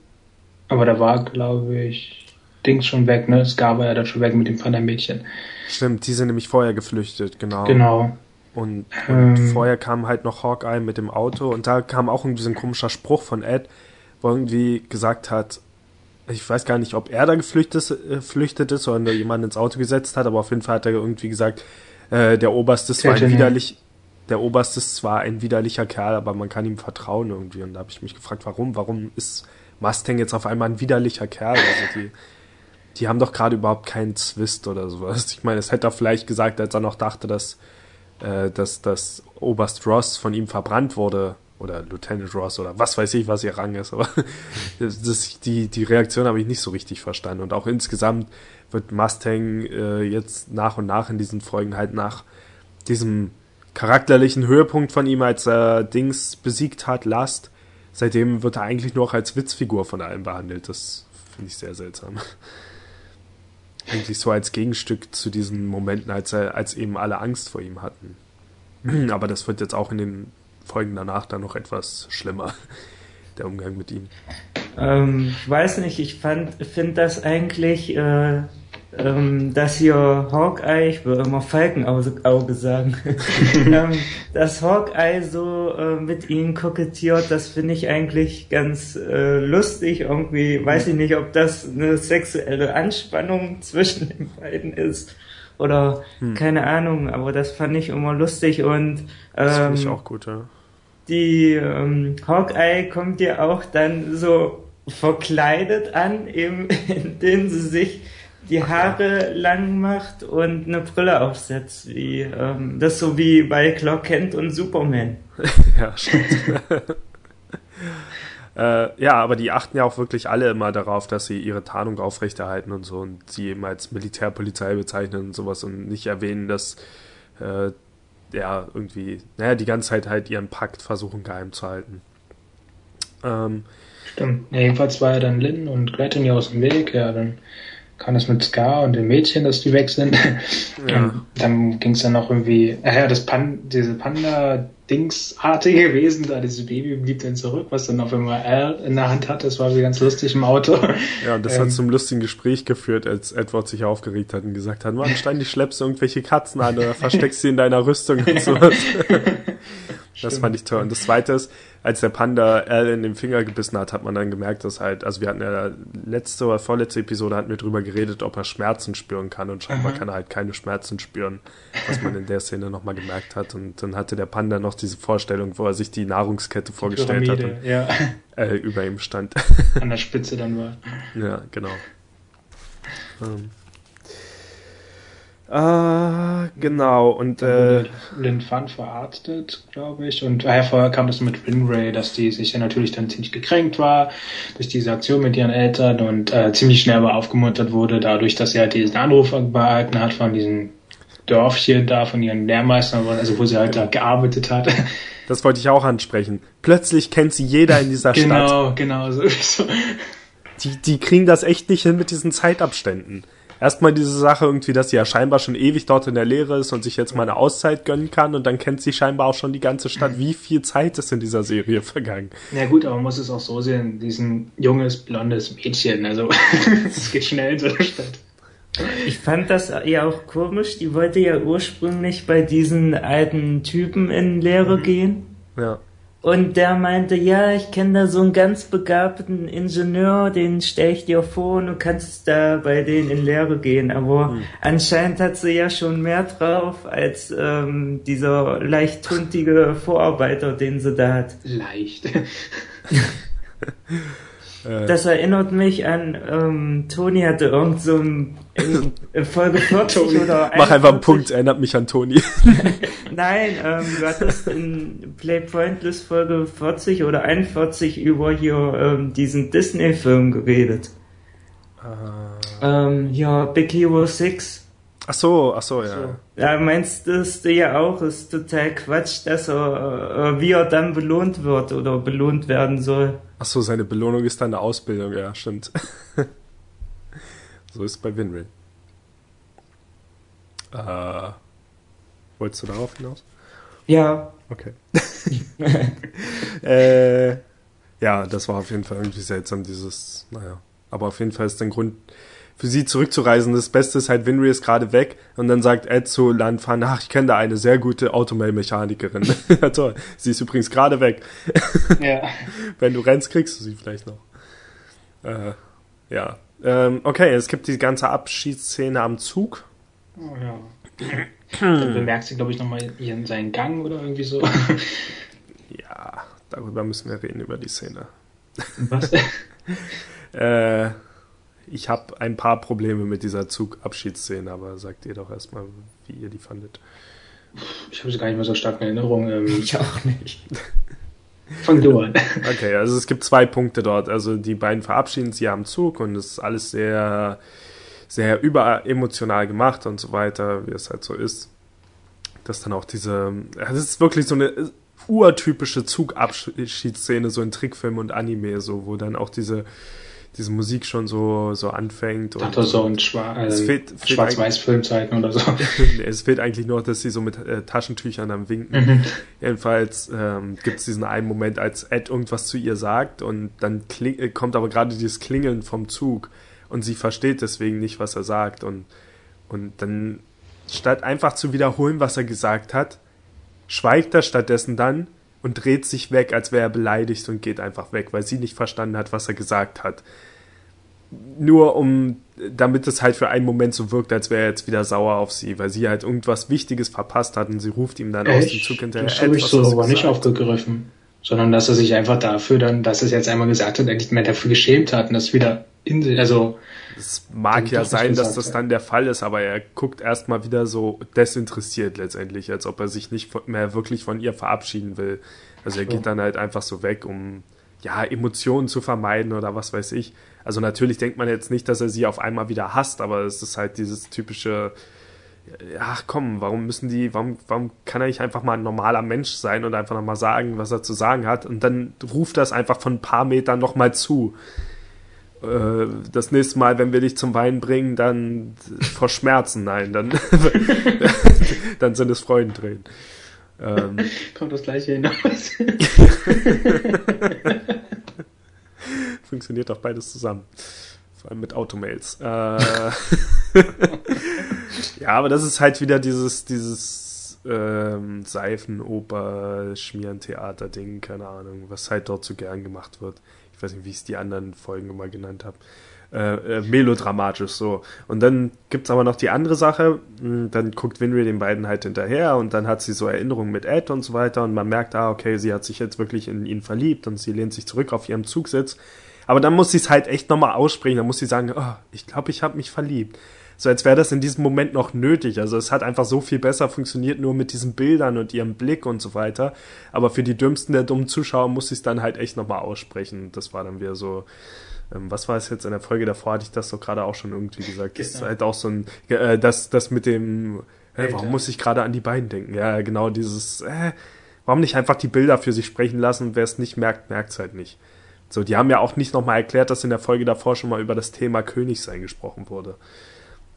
Aber da war, glaube ich, Dings schon weg, ne? Scar war ja dann schon weg mit dem Panda-Mädchen. Stimmt, die sind nämlich vorher geflüchtet, genau. Genau. Und, und ähm. vorher kam halt noch Hawkeye mit dem Auto und da kam auch irgendwie so ein komischer Spruch von Ed, wo irgendwie gesagt hat, ich weiß gar nicht, ob er da geflüchtet äh, ist oder jemand ins Auto gesetzt hat, aber auf jeden Fall hat er irgendwie gesagt, äh, der Oberste ist zwar ein widerlich, der Oberste ist zwar ein widerlicher Kerl, aber man kann ihm vertrauen irgendwie. Und da habe ich mich gefragt, warum? Warum ist Mustang jetzt auf einmal ein widerlicher Kerl? Also die, die haben doch gerade überhaupt keinen Zwist oder sowas. Ich meine, es hätte er vielleicht gesagt, als er noch dachte, dass äh, dass, dass Oberst Ross von ihm verbrannt wurde oder Lieutenant Ross oder was weiß ich, was ihr Rang ist, aber (laughs) das, die, die Reaktion habe ich nicht so richtig verstanden. Und auch insgesamt wird Mustang äh, jetzt nach und nach in diesen Folgen halt nach diesem charakterlichen Höhepunkt von ihm, als er Dings besiegt hat, Last, seitdem wird er eigentlich nur auch als Witzfigur von allen behandelt. Das finde ich sehr seltsam eigentlich so als Gegenstück zu diesen Momenten, als, er, als eben alle Angst vor ihm hatten. (clears throat) Aber das wird jetzt auch in den Folgen danach dann noch etwas schlimmer, (laughs) der Umgang mit ihm. Ähm, ich weiß nicht, ich finde das eigentlich äh, ähm, dass hier Hawkeye, ich will immer Falkenauge sagen, (laughs) ähm, dass Hawkeye so äh, mit ihnen kokettiert, das finde ich eigentlich ganz äh, lustig. Irgendwie weiß ich nicht, ob das eine sexuelle Anspannung (laughs) zwischen den beiden ist oder hm. keine Ahnung, aber das fand ich immer lustig und ähm, das finde ich auch gut, ja. Die ähm, Hawkeye kommt ja auch dann so verkleidet an, eben (laughs) indem sie sich die Haare lang macht und eine Brille aufsetzt, wie ähm, das so wie bei Clark Kent und Superman. (laughs) ja, stimmt. (laughs) äh, ja, aber die achten ja auch wirklich alle immer darauf, dass sie ihre Tarnung aufrechterhalten und so und sie eben als Militärpolizei bezeichnen und sowas und nicht erwähnen, dass äh, ja irgendwie, naja, die ganze Zeit halt ihren Pakt versuchen geheim zu halten. Ähm, Stimmt. Ja, jedenfalls war ja dann Lynn und Gretchen ja aus dem Weg, ja, dann kam das mit Scar und dem Mädchen, dass die weg sind. Ja. dann ging es dann noch irgendwie, ach ja, das Pan, diese Panda-Dingsartige Wesen, da dieses Baby blieb dann zurück, was dann auf einmal Al in der Hand hat, das war wie ganz lustig im Auto. Ja, und das ähm, hat zum lustigen Gespräch geführt, als Edward sich aufgeregt hat und gesagt hat, Mann, ständig schleppst du irgendwelche Katzen an oder versteckst sie in deiner Rüstung und sowas. (laughs) Das fand ich toll. Und das zweite ist, als der Panda Al in den Finger gebissen hat, hat man dann gemerkt, dass halt, also wir hatten ja letzte oder vorletzte Episode hatten wir drüber geredet, ob er Schmerzen spüren kann und scheinbar mhm. kann er halt keine Schmerzen spüren, was man in der Szene nochmal gemerkt hat. Und dann hatte der Panda noch diese Vorstellung, wo er sich die Nahrungskette die vorgestellt Pyramide, hat und ja. äh, über ihm stand. An der Spitze dann war. Ja, genau. Ähm. Äh, genau. Und äh, Lin Fan verarztet, glaube ich. Und daher vorher kam das mit Winray, dass die sich ja natürlich dann ziemlich gekränkt war durch diese Aktion mit ihren Eltern und äh, ziemlich schnell aber aufgemuntert wurde, dadurch, dass sie halt diesen Anruf behalten hat von diesem Dörfchen da, von ihren Lehrmeistern, also wo sie halt da gearbeitet hat. (laughs) Das wollte ich auch ansprechen. Plötzlich kennt sie jeder in dieser genau, Stadt. Genau, genau, so. Die, die kriegen das echt nicht hin mit diesen Zeitabständen erstmal diese Sache irgendwie, dass sie ja scheinbar schon ewig dort in der Lehre ist und sich jetzt mal eine Auszeit gönnen kann und dann kennt sie scheinbar auch schon die ganze Stadt. Wie viel Zeit ist in dieser Serie vergangen? Ja gut, aber man muss es auch so sehen, diesen junges, blondes Mädchen, also (laughs) es geht schnell in so einer Stadt. Ich fand das ja auch komisch, die wollte ja ursprünglich bei diesen alten Typen in Lehre mhm. gehen. Ja. Und der meinte, ja, ich kenne da so einen ganz begabten Ingenieur, den stell ich dir vor und du kannst da bei denen in Lehre gehen. Aber hm. anscheinend hat sie ja schon mehr drauf als ähm, dieser leicht tuntige Vorarbeiter, den sie da hat. Leicht. (laughs) Äh. Das erinnert mich an, ähm, Toni hatte irgend so ein, in Folge (laughs) 40 oder Mach einfach einen Punkt, erinnert mich an Toni. (laughs) Nein, ähm, du hattest in Play Pointless Folge 40 oder 41 über hier ähm, diesen Disney-Film geredet. Uh. Ähm, ja, Big Hero 6. Ach so, ach so, ja. So. Ja, meinst du ja auch, ist total Quatsch, dass er, äh, wie er dann belohnt wird oder belohnt werden soll. Ach so, seine Belohnung ist dann eine Ausbildung, ja, stimmt. (laughs) so ist es bei Winry. Äh, wolltest du darauf hinaus? Ja. Okay. (laughs) (laughs) äh, ja, das war auf jeden Fall irgendwie seltsam, dieses, naja. Aber auf jeden Fall ist der Grund, für sie zurückzureisen. Das Beste ist halt, Winry ist gerade weg und dann sagt Ed zu Landfahren, ach, ich kenne da eine sehr gute Automail-Mechanikerin. (laughs) ja, toll. Sie ist übrigens gerade weg. (laughs) ja. Wenn du rennst, kriegst du sie vielleicht noch. Äh, ja. Ähm, okay, es gibt die ganze Abschiedsszene am Zug. Oh ja. Dann bemerkt sie, glaube ich, nochmal ihren seinen Gang oder irgendwie so. (laughs) ja, darüber müssen wir reden, über die Szene. Was? äh, ich habe ein paar Probleme mit dieser Zugabschiedsszene, aber sagt ihr doch erstmal, wie ihr die fandet. Ich habe sie gar nicht mehr so stark in Erinnerung. Ähm, (laughs) ich auch nicht. Fang du an. Okay, also es gibt zwei Punkte dort. Also die beiden verabschieden sich am Zug und es ist alles sehr, sehr überemotional gemacht und so weiter, wie es halt so ist. Das dann auch diese, es ist wirklich so eine urtypische Zugabschiedsszene, so in Trickfilm und Anime, so, wo dann auch diese, diese Musik schon so, so anfängt. Und, Dachte so ein Schwa äh, Schwarz-Weiß-Film zeigen oder so. (laughs) es fehlt eigentlich nur, dass sie so mit äh, Taschentüchern am Winken. Mhm. Jedenfalls ähm, gibt es diesen einen Moment, als Ed irgendwas zu ihr sagt und dann äh, kommt aber gerade dieses Klingeln vom Zug und sie versteht deswegen nicht, was er sagt und, und dann statt einfach zu wiederholen, was er gesagt hat, schweigt er stattdessen dann und dreht sich weg, als wäre er beleidigt und geht einfach weg, weil sie nicht verstanden hat, was er gesagt hat nur um, damit es halt für einen Moment so wirkt, als wäre er jetzt wieder sauer auf sie, weil sie halt irgendwas Wichtiges verpasst hat und sie ruft ihm dann Echt? aus dem Zug hinterher. Das habe ich so aber nicht aufgegriffen, sondern dass er sich einfach dafür dann, dass er es jetzt einmal gesagt hat, endlich mehr dafür geschämt hat und das wieder in sich, also. Es mag ja sein, dass das dann der Fall ist, aber er guckt erstmal wieder so desinteressiert letztendlich, als ob er sich nicht mehr wirklich von ihr verabschieden will. Also er geht dann halt einfach so weg, um ja, Emotionen zu vermeiden oder was weiß ich. Also natürlich denkt man jetzt nicht, dass er sie auf einmal wieder hasst, aber es ist halt dieses typische, ach komm, warum müssen die, warum, warum kann er nicht einfach mal ein normaler Mensch sein und einfach nochmal sagen, was er zu sagen hat und dann ruft es einfach von ein paar Metern nochmal zu. Äh, das nächste Mal, wenn wir dich zum Wein bringen, dann vor Schmerzen, nein, dann, (laughs) dann sind es Freudentränen. Ähm, (laughs) Kommt das gleiche hinaus. (laughs) Funktioniert doch beides zusammen. Vor allem mit Automails. Äh, (laughs) ja, aber das ist halt wieder dieses, dieses ähm, Seifenoper, Schmierentheater-Ding, keine Ahnung, was halt dort so gern gemacht wird. Ich weiß nicht, wie ich es die anderen Folgen immer genannt habe äh, äh, melodramatisch so. Und dann gibt's aber noch die andere Sache, hm, dann guckt Winry den beiden halt hinterher und dann hat sie so Erinnerungen mit Ed und so weiter und man merkt, ah, okay, sie hat sich jetzt wirklich in ihn verliebt und sie lehnt sich zurück auf ihrem Zugsitz. Aber dann muss sie es halt echt nochmal aussprechen, dann muss sie sagen, oh, ich glaube, ich habe mich verliebt. so als wäre das in diesem Moment noch nötig. Also es hat einfach so viel besser funktioniert, nur mit diesen Bildern und ihrem Blick und so weiter. Aber für die dümmsten der dummen Zuschauer muss ich es dann halt echt nochmal aussprechen. Das war dann wieder so, ähm, was war es jetzt in der Folge davor, hatte ich das doch gerade auch schon irgendwie gesagt. Das ist halt auch so ein, äh, das, das mit dem, äh, warum muss ich gerade an die beiden denken? Ja, genau dieses, äh, warum nicht einfach die Bilder für sich sprechen lassen? Wer es nicht merkt, merkt es halt nicht. So, die haben ja auch nicht nochmal erklärt, dass in der Folge davor schon mal über das Thema Königsein gesprochen wurde.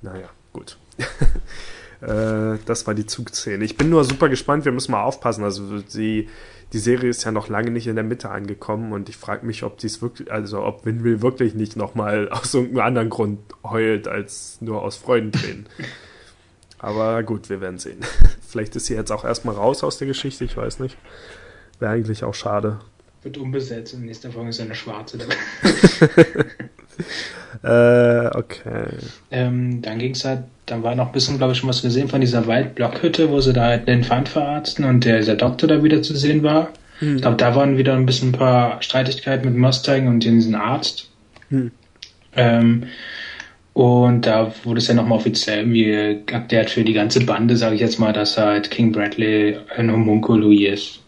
Naja, gut. (laughs) äh, das war die Zugszene. Ich bin nur super gespannt, wir müssen mal aufpassen. Also die, die Serie ist ja noch lange nicht in der Mitte angekommen und ich frage mich, ob dies wirklich, also ob Winry wirklich nicht nochmal (laughs) aus irgendeinem anderen Grund heult, als nur aus Freudentränen. (laughs) Aber gut, wir werden sehen. (laughs) Vielleicht ist sie jetzt auch erstmal raus aus der Geschichte, ich weiß nicht. Wäre eigentlich auch schade. Wird umbesetzt und nächster Folge ist eine schwarze. Äh, okay. Ähm, dann ging es halt, dann war noch ein bisschen, glaube ich, schon was gesehen von dieser Waldblockhütte, wo sie da halt den Feind verarzten und der, der Doktor da wieder zu sehen war. Hm. Ich glaube, da waren wieder ein bisschen ein paar Streitigkeiten mit Mustang und diesem Arzt. Hm. Ähm, und da wurde es ja nochmal offiziell irgendwie erklärt für die ganze Bande, sage ich jetzt mal, dass halt King Bradley ein Homunculus ist.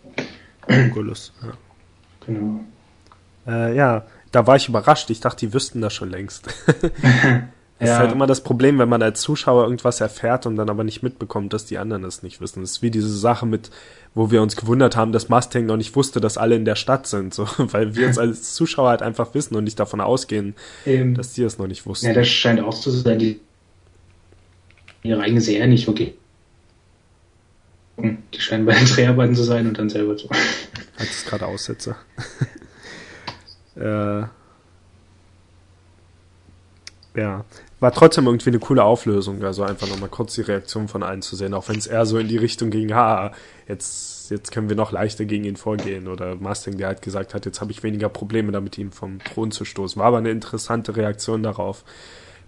Homunculus, ja. Genau. Äh, ja, da war ich überrascht. Ich dachte, die wüssten das schon längst. (laughs) Das ja. ist halt immer das Problem, wenn man als Zuschauer irgendwas erfährt und dann aber nicht mitbekommt, dass die anderen es nicht wissen. Das ist wie diese Sache mit, wo wir uns gewundert haben, dass Mustang noch nicht wusste, dass alle in der Stadt sind, so, (laughs) weil wir uns als Zuschauer halt einfach wissen und nicht davon ausgehen, ähm, dass die es noch nicht wussten. Ja, das scheint auch zu sein, die ihre eigene Serie nicht wirklich. Die scheinen bei den Dreharbeiten zu sein und dann selber zu. Als es gerade aussetze. (laughs) äh, ja, war trotzdem irgendwie eine coole Auflösung. Also einfach nochmal kurz die Reaktion von allen zu sehen, auch wenn es eher so in die Richtung ging, ha, jetzt, jetzt können wir noch leichter gegen ihn vorgehen. Oder Mustang, der halt gesagt hat, jetzt habe ich weniger Probleme damit, ihn vom Thron zu stoßen. War aber eine interessante Reaktion darauf.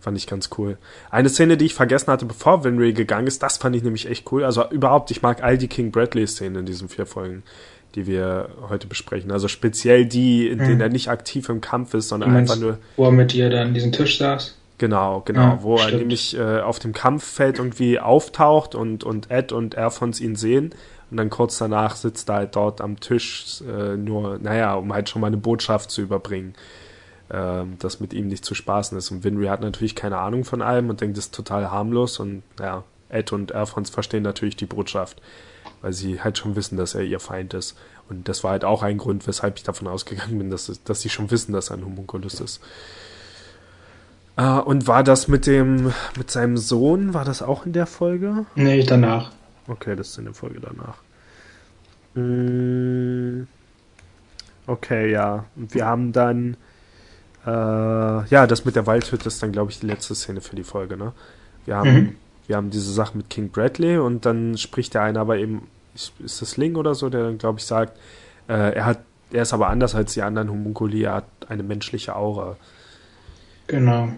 Fand ich ganz cool. Eine Szene, die ich vergessen hatte, bevor Winry gegangen ist, das fand ich nämlich echt cool. Also überhaupt, ich mag all die King Bradley-Szenen in diesen vier Folgen die wir heute besprechen. Also speziell die, in denen mhm. er nicht aktiv im Kampf ist, sondern meinst, einfach nur. Wo er mit ihr dann an diesem Tisch saß? Genau, genau, ja, wo stimmt. er nämlich äh, auf dem Kampffeld irgendwie auftaucht und, und Ed und Erfons ihn sehen. Und dann kurz danach sitzt er halt dort am Tisch, äh, nur, naja, um halt schon mal eine Botschaft zu überbringen, äh, dass mit ihm nicht zu spaßen ist. Und Winry hat natürlich keine Ahnung von allem und denkt, das ist total harmlos. Und ja, Ed und Erfons verstehen natürlich die Botschaft weil sie halt schon wissen, dass er ihr Feind ist. Und das war halt auch ein Grund, weshalb ich davon ausgegangen bin, dass, dass sie schon wissen, dass er ein Homunculus ist. Äh, und war das mit dem, mit seinem Sohn, war das auch in der Folge? Nee, danach. Okay, das ist in der Folge danach. Mm, okay, ja. Und wir haben dann, äh, ja, das mit der Waldhütte ist dann, glaube ich, die letzte Szene für die Folge, ne? Wir haben, mhm. Wir haben diese Sache mit King Bradley und dann spricht der eine aber eben ist das Ling oder so, der dann, glaube ich, sagt, äh, er hat, er ist aber anders als die anderen Homunculi, er hat eine menschliche Aura. Genau.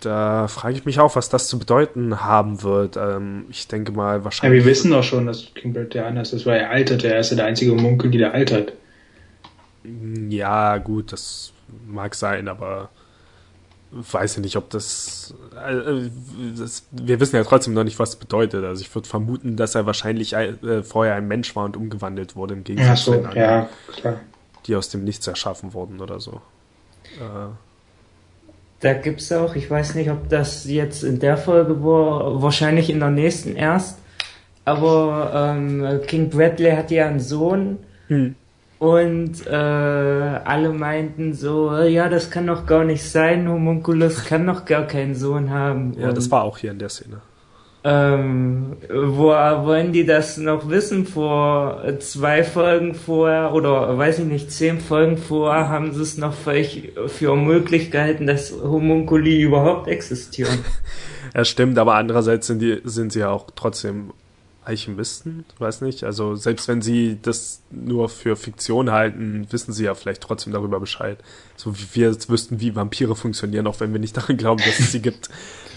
Da frage ich mich auch, was das zu bedeuten haben wird. Ähm, ich denke mal wahrscheinlich. Ja, wir wissen doch schon, dass Kingbird der anders ist, weil er altert. Er ist ja der einzige Homunculi, der altert. Ja, gut, das mag sein, aber weiß ich nicht, ob das, äh, das, Wir wissen ja trotzdem noch nicht, was das bedeutet. Also ich würde vermuten, dass er wahrscheinlich äh, vorher ein Mensch war und umgewandelt wurde im Gegensatz so, zu den anderen, ja, klar. die aus dem Nichts erschaffen wurden oder so. Äh, da gibt's auch, ich weiß nicht, ob das jetzt in der Folge war, wahrscheinlich in der nächsten erst, aber ähm, King Bradley hat ja einen Sohn. Hm und äh, alle meinten so, ja, das kann doch gar nicht sein, Homunculus kann doch gar keinen Sohn haben. Ja, und, das war auch hier in der Szene. Ähm, wo wollen die das noch wissen? Vor zwei Folgen vorher oder weiß ich nicht, zehn Folgen vorher haben sie es noch für, für möglich gehalten, dass Homunculi überhaupt existieren. (laughs) ja, stimmt, aber andererseits sind die, sind sie ja auch trotzdem Alchemisten, weiß nicht. Also selbst wenn sie das nur für Fiktion halten, wissen sie ja vielleicht trotzdem darüber Bescheid. So wie wir jetzt wüssten, wie Vampire funktionieren, auch wenn wir nicht (laughs) daran glauben, dass es sie gibt.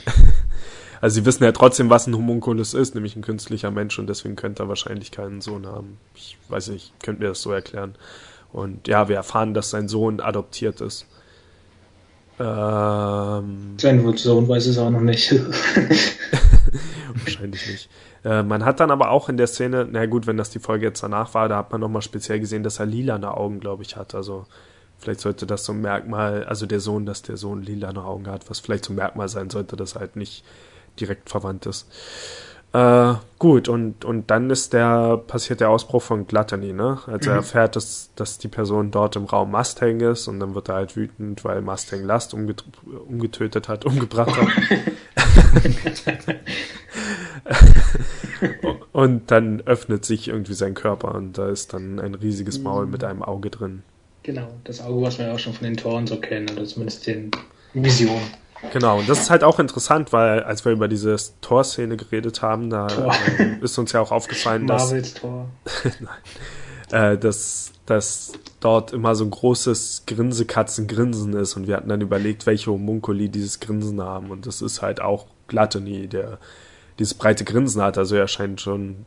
(laughs) Also sie wissen ja trotzdem, was ein Homunculus ist, nämlich ein künstlicher Mensch und deswegen könnte er wahrscheinlich keinen Sohn haben. Ich weiß nicht, könnt mir das so erklären. Und ja, wir erfahren, dass sein Sohn adoptiert ist. Ähm, Sein Sohn weiß es auch noch nicht. (laughs) Wahrscheinlich nicht. Äh, man hat dann aber auch in der Szene, na gut, wenn das die Folge jetzt danach war, da hat man nochmal speziell gesehen, dass er lilane Augen, glaube ich, hat. Also vielleicht sollte das so ein Merkmal, also der Sohn, dass der Sohn lilane Augen hat, was vielleicht so ein Merkmal sein sollte, dass er halt nicht direkt verwandt ist. Äh, gut, und, und dann ist der, passiert der Ausbruch von Gluttony, ne? Also mhm. er erfährt, dass, dass die Person dort im Raum Mustang ist und dann wird er halt wütend, weil Mustang Last umget umgetötet hat, umgebracht hat. (laughs) (laughs) (laughs) und dann öffnet sich irgendwie sein Körper und da ist dann ein riesiges Maul mhm. mit einem Auge drin. Genau, das Auge, was wir ja auch schon von den Toren so kennen, oder zumindest den Visionen. Genau, und das ist halt auch interessant, weil als wir über diese Tor-Szene geredet haben, da äh, ist uns ja auch aufgefallen, dass, (laughs) (laughs) äh, dass, dass dort immer so ein großes Grinsekatzengrinsen ist und wir hatten dann überlegt, welche Homunkuli dieses Grinsen haben und das ist halt auch Gluttony, der dieses breite Grinsen hat, also er scheint schon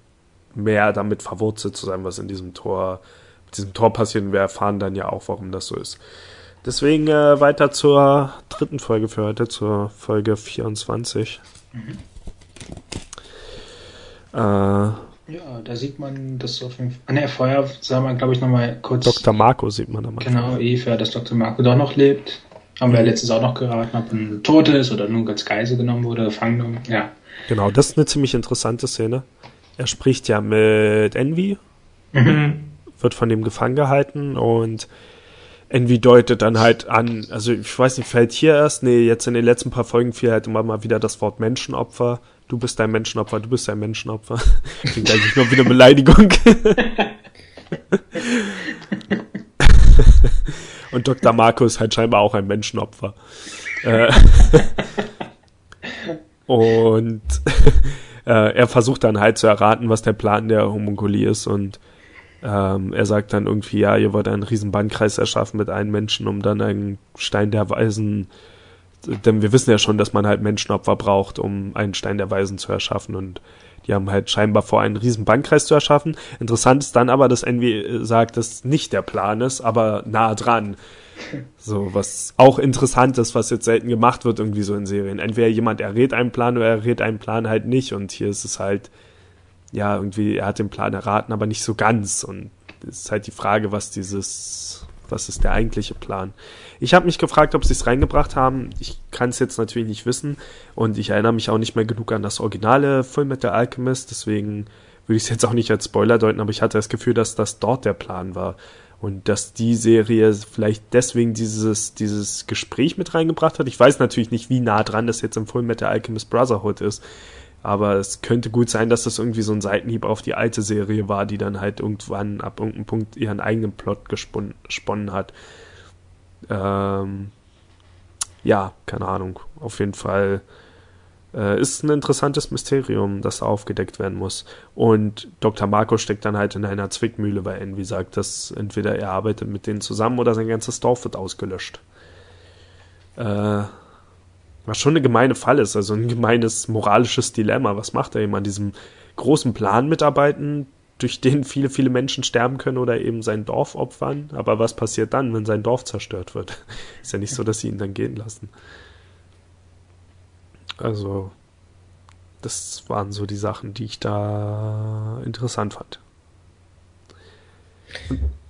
mehr damit verwurzelt zu sein, was in diesem Tor, mit diesem Tor passiert und wir erfahren dann ja auch, warum das so ist. Deswegen äh, weiter zur dritten Folge für heute, zur Folge 24. Mhm. Äh, ja, da sieht man das auf jeden Fall. Ah, ne, vorher sah man, glaube ich, nochmal kurz. Dr. Marco sieht man da mal. Genau, Eva, dass Dr. Marco doch noch lebt. Haben wir ja letztes auch noch geraten, ob er tot ist oder nun als Geise genommen wurde, gefangen genommen. Ja. Genau, das ist eine ziemlich interessante Szene. Er spricht ja mit Envy, mhm. wird von dem gefangen gehalten und Envy deutet dann halt an, also ich weiß nicht, fällt hier erst, nee, jetzt in den letzten paar Folgen fiel halt immer mal wieder das Wort Menschenopfer. Du bist ein Menschenopfer, du bist ein Menschenopfer. (laughs) Klingt eigentlich nur wieder Beleidigung. (laughs) Und Dr. Marco ist halt scheinbar auch ein Menschenopfer. (laughs) Und (laughs) äh, er versucht dann halt zu erraten, was der Plan der Homunculie ist und ähm, er sagt dann irgendwie, ja, ihr wollt einen riesen Bandkreis erschaffen mit allen Menschen, um dann einen Stein der Weisen, denn wir wissen ja schon, dass man halt Menschenopfer braucht, um einen Stein der Weisen zu erschaffen und die haben halt scheinbar vor, einen riesen Bandkreis zu erschaffen. Interessant ist dann aber, dass Envy sagt, dass nicht der Plan ist, aber nah dran. So, was auch interessant ist, was jetzt selten gemacht wird irgendwie so in Serien. Entweder jemand errät einen Plan oder er errät einen Plan halt nicht und hier ist es halt, ja, irgendwie, er hat den Plan erraten, aber nicht so ganz. Und es ist halt die Frage, was dieses, was ist der eigentliche Plan? Ich habe mich gefragt, ob sie es reingebracht haben. Ich kann es jetzt natürlich nicht wissen. Und ich erinnere mich auch nicht mehr genug an das originale Fullmetal Alchemist. Deswegen würde ich es jetzt auch nicht als Spoiler deuten, aber ich hatte das Gefühl, dass das dort der Plan war. Und dass die Serie vielleicht deswegen dieses, dieses Gespräch mit reingebracht hat. Ich weiß natürlich nicht, wie nah dran das jetzt im Fullmetal Alchemist Brotherhood ist. Aber es könnte gut sein, dass das irgendwie so ein Seitenhieb auf die alte Serie war, die dann halt irgendwann ab irgendeinem Punkt ihren eigenen Plot gesponnen hat. Ähm, ja, keine Ahnung. Auf jeden Fall äh, ist ein interessantes Mysterium, das aufgedeckt werden muss. Und Dr. Marco steckt dann halt in einer Zwickmühle, weil Envy sagt, dass entweder er arbeitet mit denen zusammen oder sein ganzes Dorf wird ausgelöscht. Äh, was schon eine gemeine Fall ist, also ein gemeines moralisches Dilemma. Was macht er eben an diesem großen Plan mitarbeiten, durch den viele, viele Menschen sterben können oder eben sein Dorf opfern? Aber was passiert dann, wenn sein Dorf zerstört wird? (laughs) Ist ja nicht so, dass sie ihn dann gehen lassen. Also, das waren so die Sachen, die ich da interessant fand.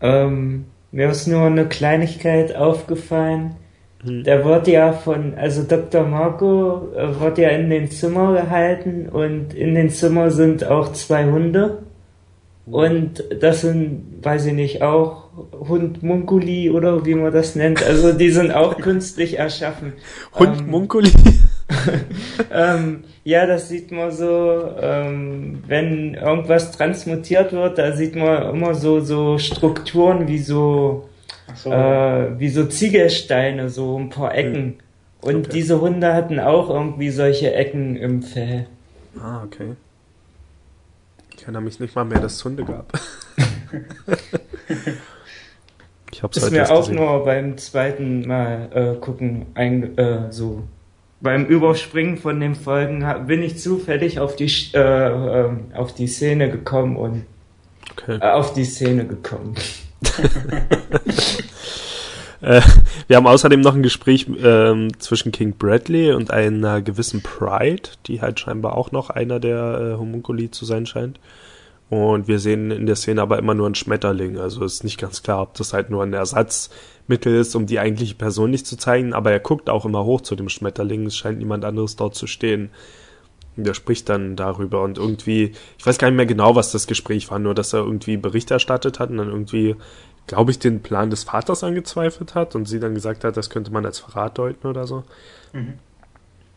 Ähm, mir ist nur eine Kleinigkeit aufgefallen hm. Der wird ja von, also Dr. Marco äh, ja in den Zimmer gehalten und in den Zimmer sind auch zwei Hunde. Und das sind, weiß ich nicht, auch Hund Munkuli oder wie man das nennt. Also die sind auch künstlich erschaffen. Hund ähm, Munkuli? (laughs) ähm, ja, das sieht man so, ähm, wenn irgendwas transmutiert wird, da sieht man immer so, so Strukturen wie so so. Äh, wie so Ziegelsteine, so ein paar Ecken. Und okay. diese Hunde hatten auch irgendwie solche Ecken im Fell. Ah, okay. Ich erinnere mich nicht mal mehr, dass es Hunde gab. (laughs) ich hab's Ist mir auch gesehen. nur beim zweiten Mal äh, gucken ein, äh, so beim Überspringen von den Folgen bin ich zufällig auf die äh, äh, auf die Szene gekommen und okay. äh, auf die Szene gekommen. (laughs) Äh, wir haben außerdem noch ein Gespräch ähm, zwischen King Bradley und einer gewissen Pride, die halt scheinbar auch noch einer der äh, Homunculi zu sein scheint. Und wir sehen in der Szene aber immer nur einen Schmetterling. Also ist nicht ganz klar, ob das halt nur ein Ersatzmittel ist, um die eigentliche Person nicht zu zeigen. Aber er guckt auch immer hoch zu dem Schmetterling. Es scheint niemand anderes dort zu stehen. Und er spricht dann darüber und irgendwie, ich weiß gar nicht mehr genau, was das Gespräch war, nur dass er irgendwie Bericht erstattet hat und dann irgendwie, glaube ich, den Plan des Vaters angezweifelt hat und sie dann gesagt hat, das könnte man als Verrat deuten oder so. Mhm.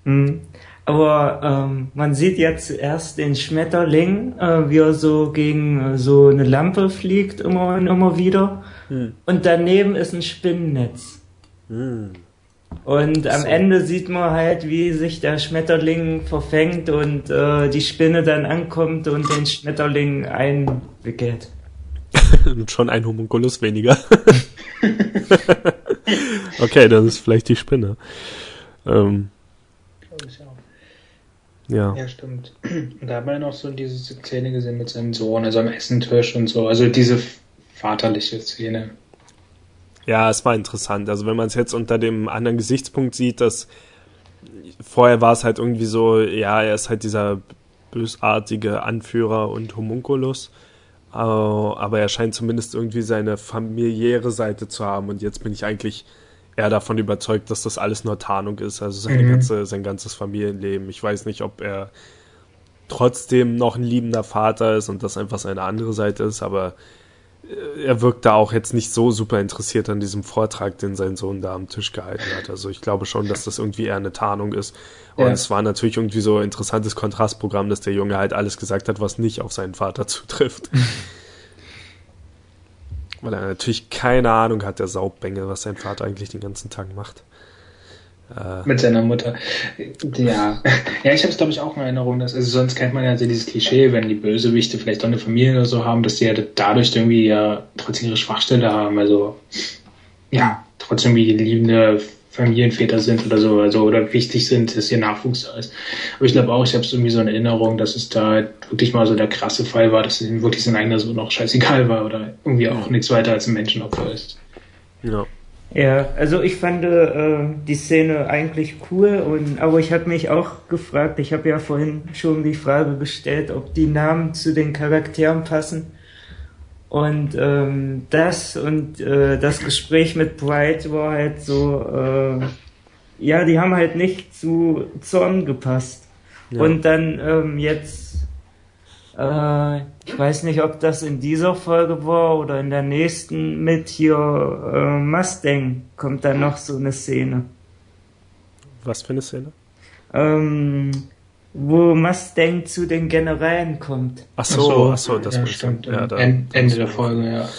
Mhm. Aber ähm, man sieht ja zuerst den Schmetterling, äh, wie er so gegen äh, so eine Lampe fliegt, immer und immer wieder. Hm. Und daneben ist ein Spinnennetz. Hm. Und am so. Ende sieht man halt, wie sich der Schmetterling verfängt und äh, die Spinne dann ankommt und den Schmetterling einwickelt. (laughs) Schon ein Homunculus weniger. (laughs) okay, das ist vielleicht die Spinne. Ähm, ja. Ja, stimmt. Und da hat man ja noch so diese Szene gesehen mit seinem Sohn, also am Essentisch und so. Also diese vaterliche Szene. Ja, es war interessant. Also wenn man es jetzt unter dem anderen Gesichtspunkt sieht, dass vorher war es halt irgendwie so, ja, er ist halt dieser bösartige Anführer und Homunculus. Aber er scheint zumindest irgendwie seine familiäre Seite zu haben. Und jetzt bin ich eigentlich er davon überzeugt, dass das alles nur Tarnung ist, also seine mhm. ganze, sein ganzes Familienleben. Ich weiß nicht, ob er trotzdem noch ein liebender Vater ist und das einfach seine andere Seite ist, aber äh, er wirkt da auch jetzt nicht so super interessiert an diesem Vortrag, den sein Sohn da am Tisch gehalten hat. Also ich glaube schon, dass das irgendwie eher eine Tarnung ist. Und ja. es war natürlich irgendwie so ein interessantes Kontrastprogramm, dass der Junge halt alles gesagt hat, was nicht auf seinen Vater (laughs) zutrifft. (laughs) Weil er natürlich keine Ahnung hat, der Saubbengel, was sein Vater eigentlich den ganzen Tag macht. Äh, Mit seiner Mutter. Ja, ja ich habe es glaube ich auch in Erinnerung, dass, also sonst kennt man ja so dieses Klischee, wenn die Bösewichte vielleicht auch eine Familie oder so haben, dass die ja dadurch irgendwie ja trotzdem ihre Schwachstelle haben. Also ja, trotzdem wie liebende Familienväter sind oder so, also oder wichtig sind, dass ihr Nachwuchs da ist. Aber ich glaube auch, ich habe so irgendwie so eine Erinnerung, dass es da halt wirklich mal so der krasse Fall war, dass ihm wirklich sein eigener Sohn auch scheißegal war oder irgendwie auch nichts weiter als ein Menschenopfer ist. Ja. Ja, also ich fand äh, die Szene eigentlich cool und aber ich habe mich auch gefragt, ich habe ja vorhin schon die Frage gestellt, ob die Namen zu den Charakteren passen. Und ähm, das und äh, das Gespräch mit Bright war halt so, äh, ja, die haben halt nicht zu Zorn gepasst. Ja. Und dann ähm, jetzt, äh, ich weiß nicht, ob das in dieser Folge war oder in der nächsten mit hier äh, Mustang kommt dann noch so eine Szene. Was für eine Szene? Ähm, wo Mustang zu den Generälen kommt. Ach so, ach so, das ja, stimmt. Ja, da, Ende der Folge, ja.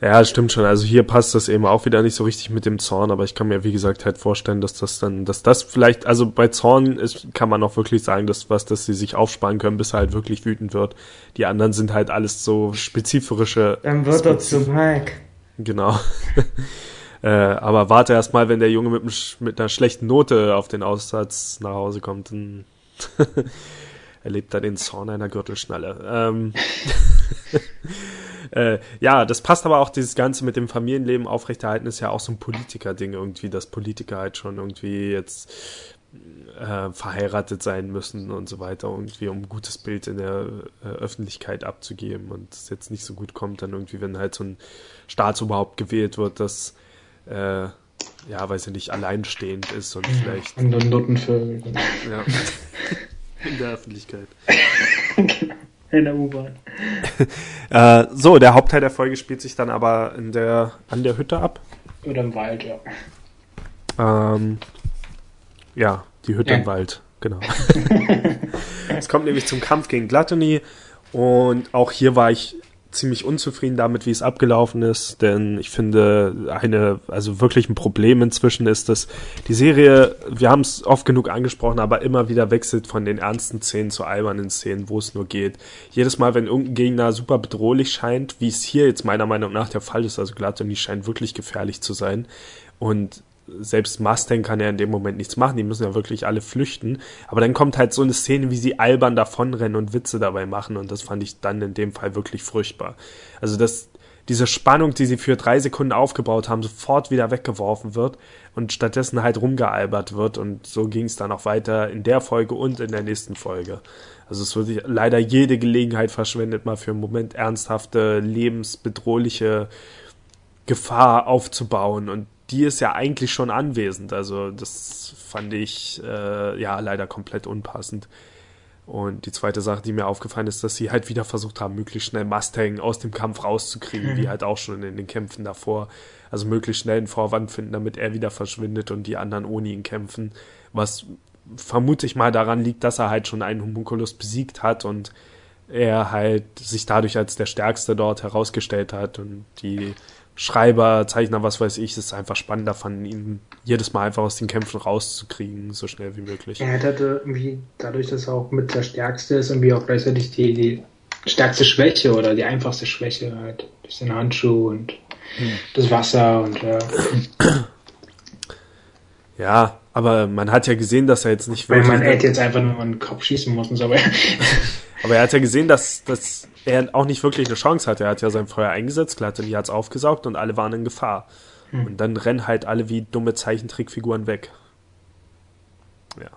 Ja, stimmt schon. Also hier passt das eben auch wieder nicht so richtig mit dem Zorn, aber ich kann mir, wie gesagt, halt vorstellen, dass das dann, dass das vielleicht, also bei Zorn ist, kann man auch wirklich sagen, dass was, dass sie sich aufsparen können, bis er halt wirklich wütend wird. Die anderen sind halt alles so spezifische. Dann wird er zum Hulk. Genau. (laughs) äh, aber warte erst mal, wenn der Junge mit, mit einer schlechten Note auf den Aussatz nach Hause kommt, dann (laughs) er den Zorn einer Gürtelschnalle. Ähm, (laughs) äh, ja, das passt aber auch dieses Ganze mit dem Familienleben aufrechterhalten ist ja auch so ein Politiker-Ding irgendwie, dass Politiker halt schon irgendwie jetzt äh, verheiratet sein müssen und so weiter, irgendwie um ein gutes Bild in der äh, Öffentlichkeit abzugeben und es jetzt nicht so gut kommt, dann irgendwie, wenn halt so ein Staatsoberhaupt gewählt wird, dass äh, ja, weiß ich nicht, alleinstehend ist und vielleicht. Und dann Nuttenvögel. Ja. (laughs) In der Öffentlichkeit. (laughs) in der U-Bahn. (laughs) äh, so, der Hauptteil der Folge spielt sich dann aber in der, an der Hütte ab. Oder im Wald, ja. Ähm, ja, die Hütte ja. im Wald, genau. es kommt nämlich zum Kampf gegen Gluttony und auch hier war ich ziemlich unzufrieden damit, wie es abgelaufen ist, denn ich finde, eine, also wirklich ein Problem inzwischen ist, dass die Serie, wir haben es oft genug angesprochen, aber immer wieder wechselt von den ernsten Szenen zu albernen Szenen, wo es nur geht. Jedes Mal, wenn irgendein Gegner super bedrohlich scheint, wie es hier jetzt meiner Meinung nach der Fall ist, also Glatoni scheint wirklich gefährlich zu sein und selbst Mustang kann ja in dem Moment nichts machen, die müssen ja wirklich alle flüchten. Aber dann kommt halt so eine Szene, wie sie albern davonrennen und Witze dabei machen und das fand ich dann in dem Fall wirklich furchtbar. Also das, diese Spannung, die sie für drei Sekunden aufgebaut haben, sofort wieder weggeworfen wird und stattdessen halt rumgealbert wird. Und so ging es dann auch weiter in der Folge und in der nächsten Folge. Also es wird leider jede Gelegenheit verschwendet, mal für einen Moment ernsthafte, lebensbedrohliche Gefahr aufzubauen. Und die ist ja eigentlich schon anwesend. Also das fand ich äh, ja leider komplett unpassend. Und die zweite Sache, die mir aufgefallen ist, dass sie halt wieder versucht haben, möglichst schnell Mustang aus dem Kampf rauszukriegen, mhm. wie halt auch schon in den Kämpfen davor. Also möglichst schnell einen Vorwand finden, damit er wieder verschwindet und die anderen ohne ihn kämpfen. Was vermute ich mal daran liegt, dass er halt schon einen Homunculus besiegt hat und er halt sich dadurch als der Stärkste dort herausgestellt hat und die Schreiber, Zeichner, was weiß ich, ist einfach spannender fanden, ihn jedes Mal einfach aus den Kämpfen rauszukriegen, so schnell wie möglich. Er hatte irgendwie, dadurch, dass er auch mit der Stärkste ist, irgendwie auch gleichzeitig die, die stärkste Schwäche oder die einfachste Schwäche halt. Durch den Handschuh und hm. das Wasser und ja. Ja, aber man hat ja gesehen, dass er jetzt nicht wirklich. Weil man hätte jetzt einfach nur einen Kopf schießen müssen, aber. (laughs) aber er hat ja gesehen, dass, dass er auch nicht wirklich eine Chance hatte. Er hat ja sein Feuer eingesetzt, klar, die hat's aufgesaugt und alle waren in Gefahr. Hm. Und dann rennen halt alle wie dumme Zeichentrickfiguren weg. Ja.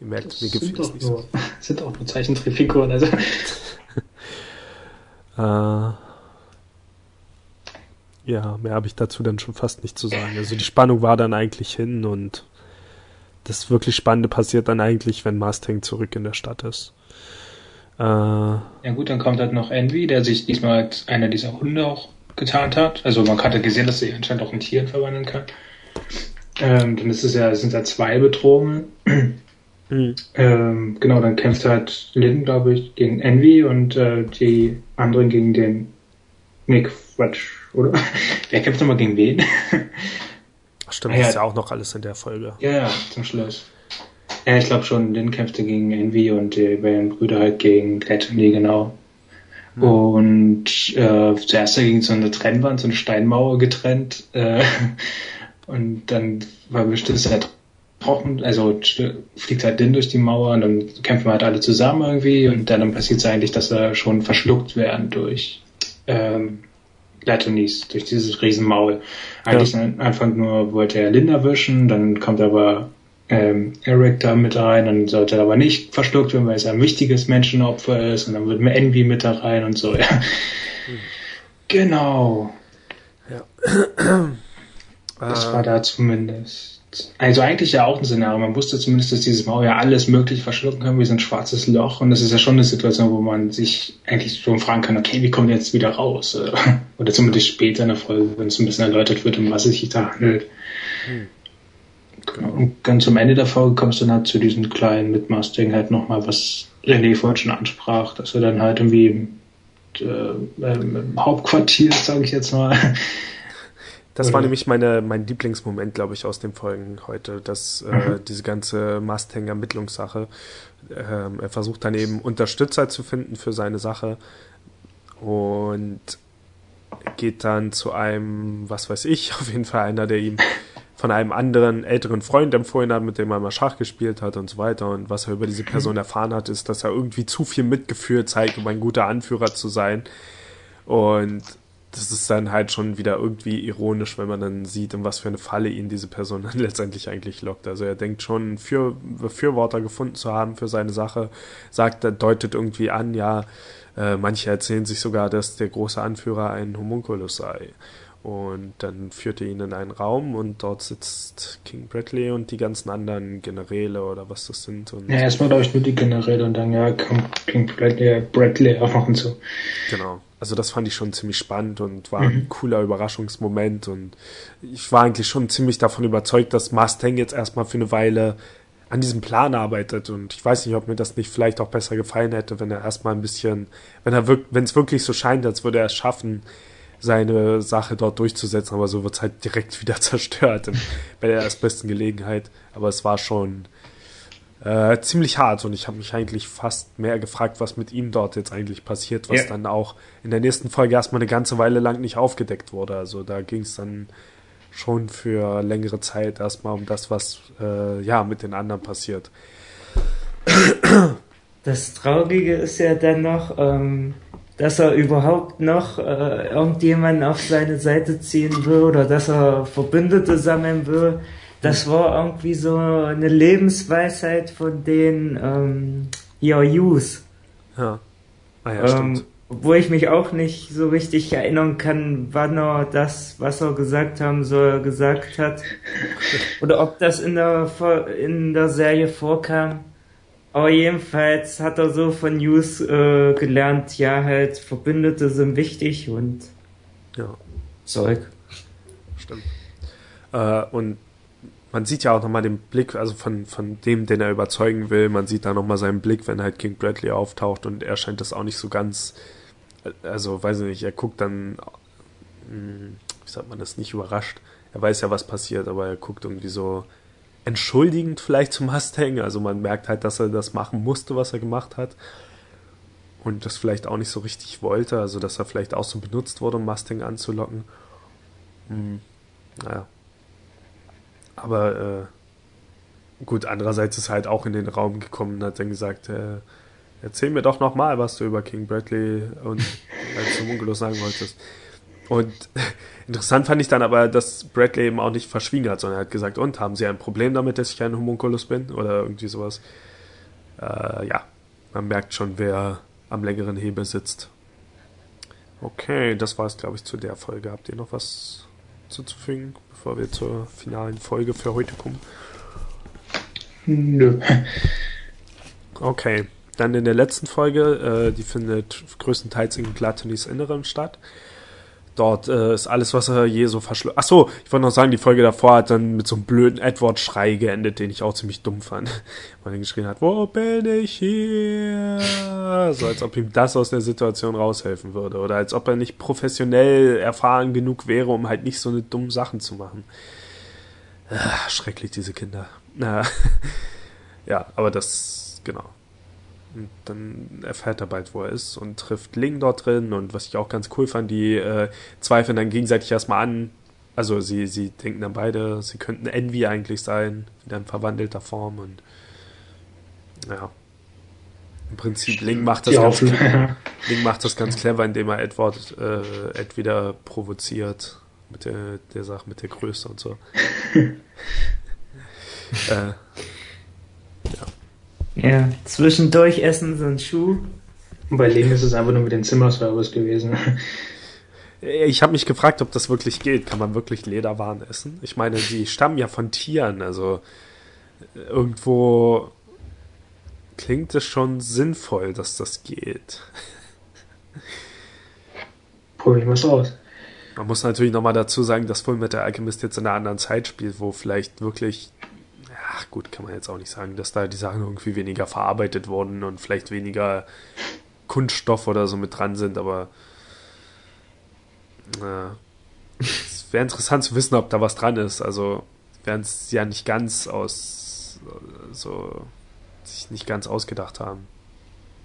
Ihr merkt, das mir gefällt es nicht nur, so. (laughs) sind auch nur Zeichentrickfiguren, also. (laughs) äh, ja, mehr habe ich dazu dann schon fast nicht zu sagen. Also die Spannung war dann eigentlich hin und das wirklich Spannende passiert dann eigentlich, wenn Mustang zurück in der Stadt ist. Äh, ja gut, dann kommt halt noch Envy, der sich diesmal als einer dieser Hunde auch getarnt hat. Also man hatte gesehen, dass er anscheinend auch in Tieren verwandeln kann. Ähm, dann ist es ja, sind da zwei Bedrohungen. Mhm. Ähm, genau, dann kämpft halt Lynn, glaube ich, gegen Envy und äh, die anderen gegen den Nick Quatsch, oder? (laughs) Wer kämpft nochmal gegen wen? Ach, stimmt, ah, ja. ist ja auch noch alles in der Folge. Ja, ja, zum Schluss. Ja, ich glaube schon, Lynn kämpfte gegen Envy und die beiden Brüder halt gegen Gretchen, genau. Mhm. Und äh, zuerst gegen so eine Trennwand, so eine Steinmauer getrennt. Äh, (laughs) und dann war bestimmt halt trocken, also fliegt halt Din durch die Mauer und dann kämpfen wir halt alle zusammen irgendwie und dann passiert es eigentlich, dass er schon verschluckt werden durch ähm, Latonis, durch dieses Riesenmaul. Eigentlich ja. Anfang nur wollte er Linda wischen, dann kommt aber ähm, Eric da mit rein, dann sollte er aber nicht verschluckt werden, weil es ein wichtiges Menschenopfer ist und dann wird mir Envy mit da rein und so, ja. Mhm. Genau. Ja. (clears throat) Das war da zumindest. Also eigentlich ja auch ein Szenario. Man wusste zumindest, dass dieses Maul ja alles möglich verschlucken kann, wie so ein schwarzes Loch. Und das ist ja schon eine Situation, wo man sich eigentlich schon fragen kann, okay, wie kommt jetzt wieder raus? (laughs) Oder zumindest später in der Folge, wenn es ein bisschen erläutert wird, um was es sich da handelt. Hm. Genau. Und ganz zum Ende der Folge kommst du dann halt zu diesem kleinen Mitmastering halt nochmal, was René vorhin schon ansprach, dass er dann halt irgendwie im, äh, im Hauptquartier, sage ich jetzt mal. Das war nämlich meine, mein Lieblingsmoment, glaube ich, aus den Folgen heute, dass äh, mhm. diese ganze Mustang-Ermittlungssache. Ähm, er versucht dann eben Unterstützer zu finden für seine Sache und geht dann zu einem, was weiß ich, (laughs) auf jeden Fall einer, der ihm von einem anderen älteren Freund empfohlen hat, mit dem er mal Schach gespielt hat und so weiter. Und was er über diese Person (clears throat) erfahren hat, ist, dass er irgendwie zu viel Mitgefühl zeigt, um ein guter Anführer zu sein. Und das ist dann halt schon wieder irgendwie ironisch, wenn man dann sieht, in was für eine Falle ihn diese Person (laughs) dann letztendlich eigentlich lockt. Also er denkt schon, für Befürworter gefunden zu haben für seine Sache, sagt, er deutet irgendwie an, ja, äh, manche erzählen sich sogar, dass der große Anführer ein Homunculus sei. Und dann führt er ihn in einen Raum und dort sitzt King Bradley und die ganzen anderen Generäle oder was das sind. Und ja, erstmal glaube ich nur die Generäle und dann ja kommt King Bradley, Bradley auch noch hinzu. Genau. Also das fand ich schon ziemlich spannend und war mhm. ein cooler Überraschungsmoment und ich war eigentlich schon ziemlich davon überzeugt, dass Mustang jetzt erstmal für eine Weile an diesem Plan arbeitet und ich weiß nicht, ob mir das nicht vielleicht auch besser gefallen hätte, wenn er erstmal ein bisschen, wenn er wirkt, wenn es wirklich so scheint, als würde er es schaffen, seine Sache dort durchzusetzen, aber so wird es halt direkt (laughs) wieder zerstört bei der erstbesten Gelegenheit. Aber es war schon äh, ziemlich hart und ich habe mich eigentlich fast mehr gefragt, was mit ihm dort jetzt eigentlich passiert, was ja. dann auch in der nächsten Folge erstmal eine ganze Weile lang nicht aufgedeckt wurde. Also da ging es dann schon für längere Zeit erstmal um das, was äh, ja mit den anderen passiert. Das Traurige ist ja dann noch, ähm, dass er überhaupt noch äh, irgendjemanden auf seine Seite ziehen will oder dass er Verbündete sammeln will. Das war irgendwie so eine Lebensweisheit von den ähm, Yaoyus. Ja. Ah ja, ähm, stimmt. Wo ich mich auch nicht so richtig erinnern kann, wann er das, was er gesagt haben soll, gesagt hat. (laughs) Oder ob das in der, in der Serie vorkam. Aber jedenfalls hat er so von News äh, gelernt, ja, halt, Verbündete sind wichtig und ja. Zeug. Stimmt. Äh, und man sieht ja auch nochmal den Blick, also von, von dem, den er überzeugen will, man sieht da nochmal seinen Blick, wenn halt King Bradley auftaucht und er scheint das auch nicht so ganz, also weiß ich nicht, er guckt dann, hm, wie sagt man das, nicht überrascht. Er weiß ja, was passiert, aber er guckt irgendwie so entschuldigend vielleicht zum Mustang. Also man merkt halt, dass er das machen musste, was er gemacht hat. Und das vielleicht auch nicht so richtig wollte. Also dass er vielleicht auch so benutzt wurde, um Mustang anzulocken. Hm, naja. Aber äh, gut, andererseits ist er halt auch in den Raum gekommen und hat dann gesagt, äh, erzähl mir doch nochmal, was du über King Bradley und (laughs) als Homunculus sagen wolltest. Und (laughs) interessant fand ich dann aber, dass Bradley eben auch nicht verschwiegen hat, sondern er hat gesagt, und haben Sie ein Problem damit, dass ich ein Homunculus bin? Oder irgendwie sowas. Äh, ja, man merkt schon, wer am längeren Hebel sitzt. Okay, das war es, glaube ich, zu der Folge. Habt ihr noch was zuzufügen, bevor wir zur finalen Folge für heute kommen? Nö. Okay, dann in der letzten Folge, äh, die findet größtenteils in Glattonys Inneren statt. Dort äh, ist alles, was er je so verschluckt. Ach so, ich wollte noch sagen, die Folge davor hat dann mit so einem blöden Edward-Schrei geendet, den ich auch ziemlich dumm fand. (laughs) Weil er geschrien hat, wo bin ich hier? So als ob ihm das aus der Situation raushelfen würde. Oder als ob er nicht professionell erfahren genug wäre, um halt nicht so eine dumme Sachen zu machen. Ach, schrecklich, diese Kinder. (laughs) ja, aber das, genau. Und dann erfährt er bald, wo er ist und trifft Ling dort drin. Und was ich auch ganz cool fand, die äh, zweifeln dann gegenseitig erstmal an. Also sie, sie denken dann beide, sie könnten Envy eigentlich sein, wieder in verwandelter Form. Und ja. Im Prinzip, Ling macht das, ganz, Ling macht das ganz clever, indem er Edward äh, Ed wieder provoziert mit der, der Sache mit der Größe und so. (laughs) äh, ja, zwischendurch essen so ein Schuh. Und bei Link ist es einfach nur mit dem Zimmerservice gewesen. Ich habe mich gefragt, ob das wirklich geht. Kann man wirklich Lederwaren essen? Ich meine, die stammen ja von Tieren, also irgendwo klingt es schon sinnvoll, dass das geht. Probieren wir es aus. Man muss natürlich nochmal dazu sagen, dass Full Metal Alchemist jetzt in einer anderen Zeit spielt, wo vielleicht wirklich ach gut, kann man jetzt auch nicht sagen, dass da die Sachen irgendwie weniger verarbeitet wurden und vielleicht weniger Kunststoff oder so mit dran sind, aber äh, es wäre interessant zu wissen, ob da was dran ist. Also werden es ja nicht ganz aus so sich nicht ganz ausgedacht haben.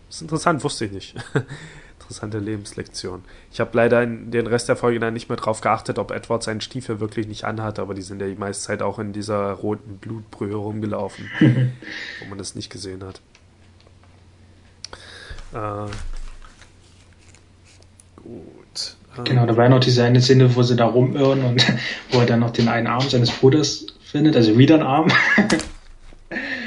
Das ist interessant, wusste ich nicht. (laughs) interessante Lebenslektion. Ich habe leider in den Rest der Folge dann nicht mehr drauf geachtet, ob Edward seinen Stiefel wirklich nicht anhat, aber die sind ja die meiste Zeit auch in dieser roten Blutbrühe rumgelaufen, (laughs) wo man das nicht gesehen hat. Äh, gut. Genau, da war ja noch diese eine Szene, wo sie da rumirren und (laughs) wo er dann noch den einen Arm seines Bruders findet, also wieder einen Arm.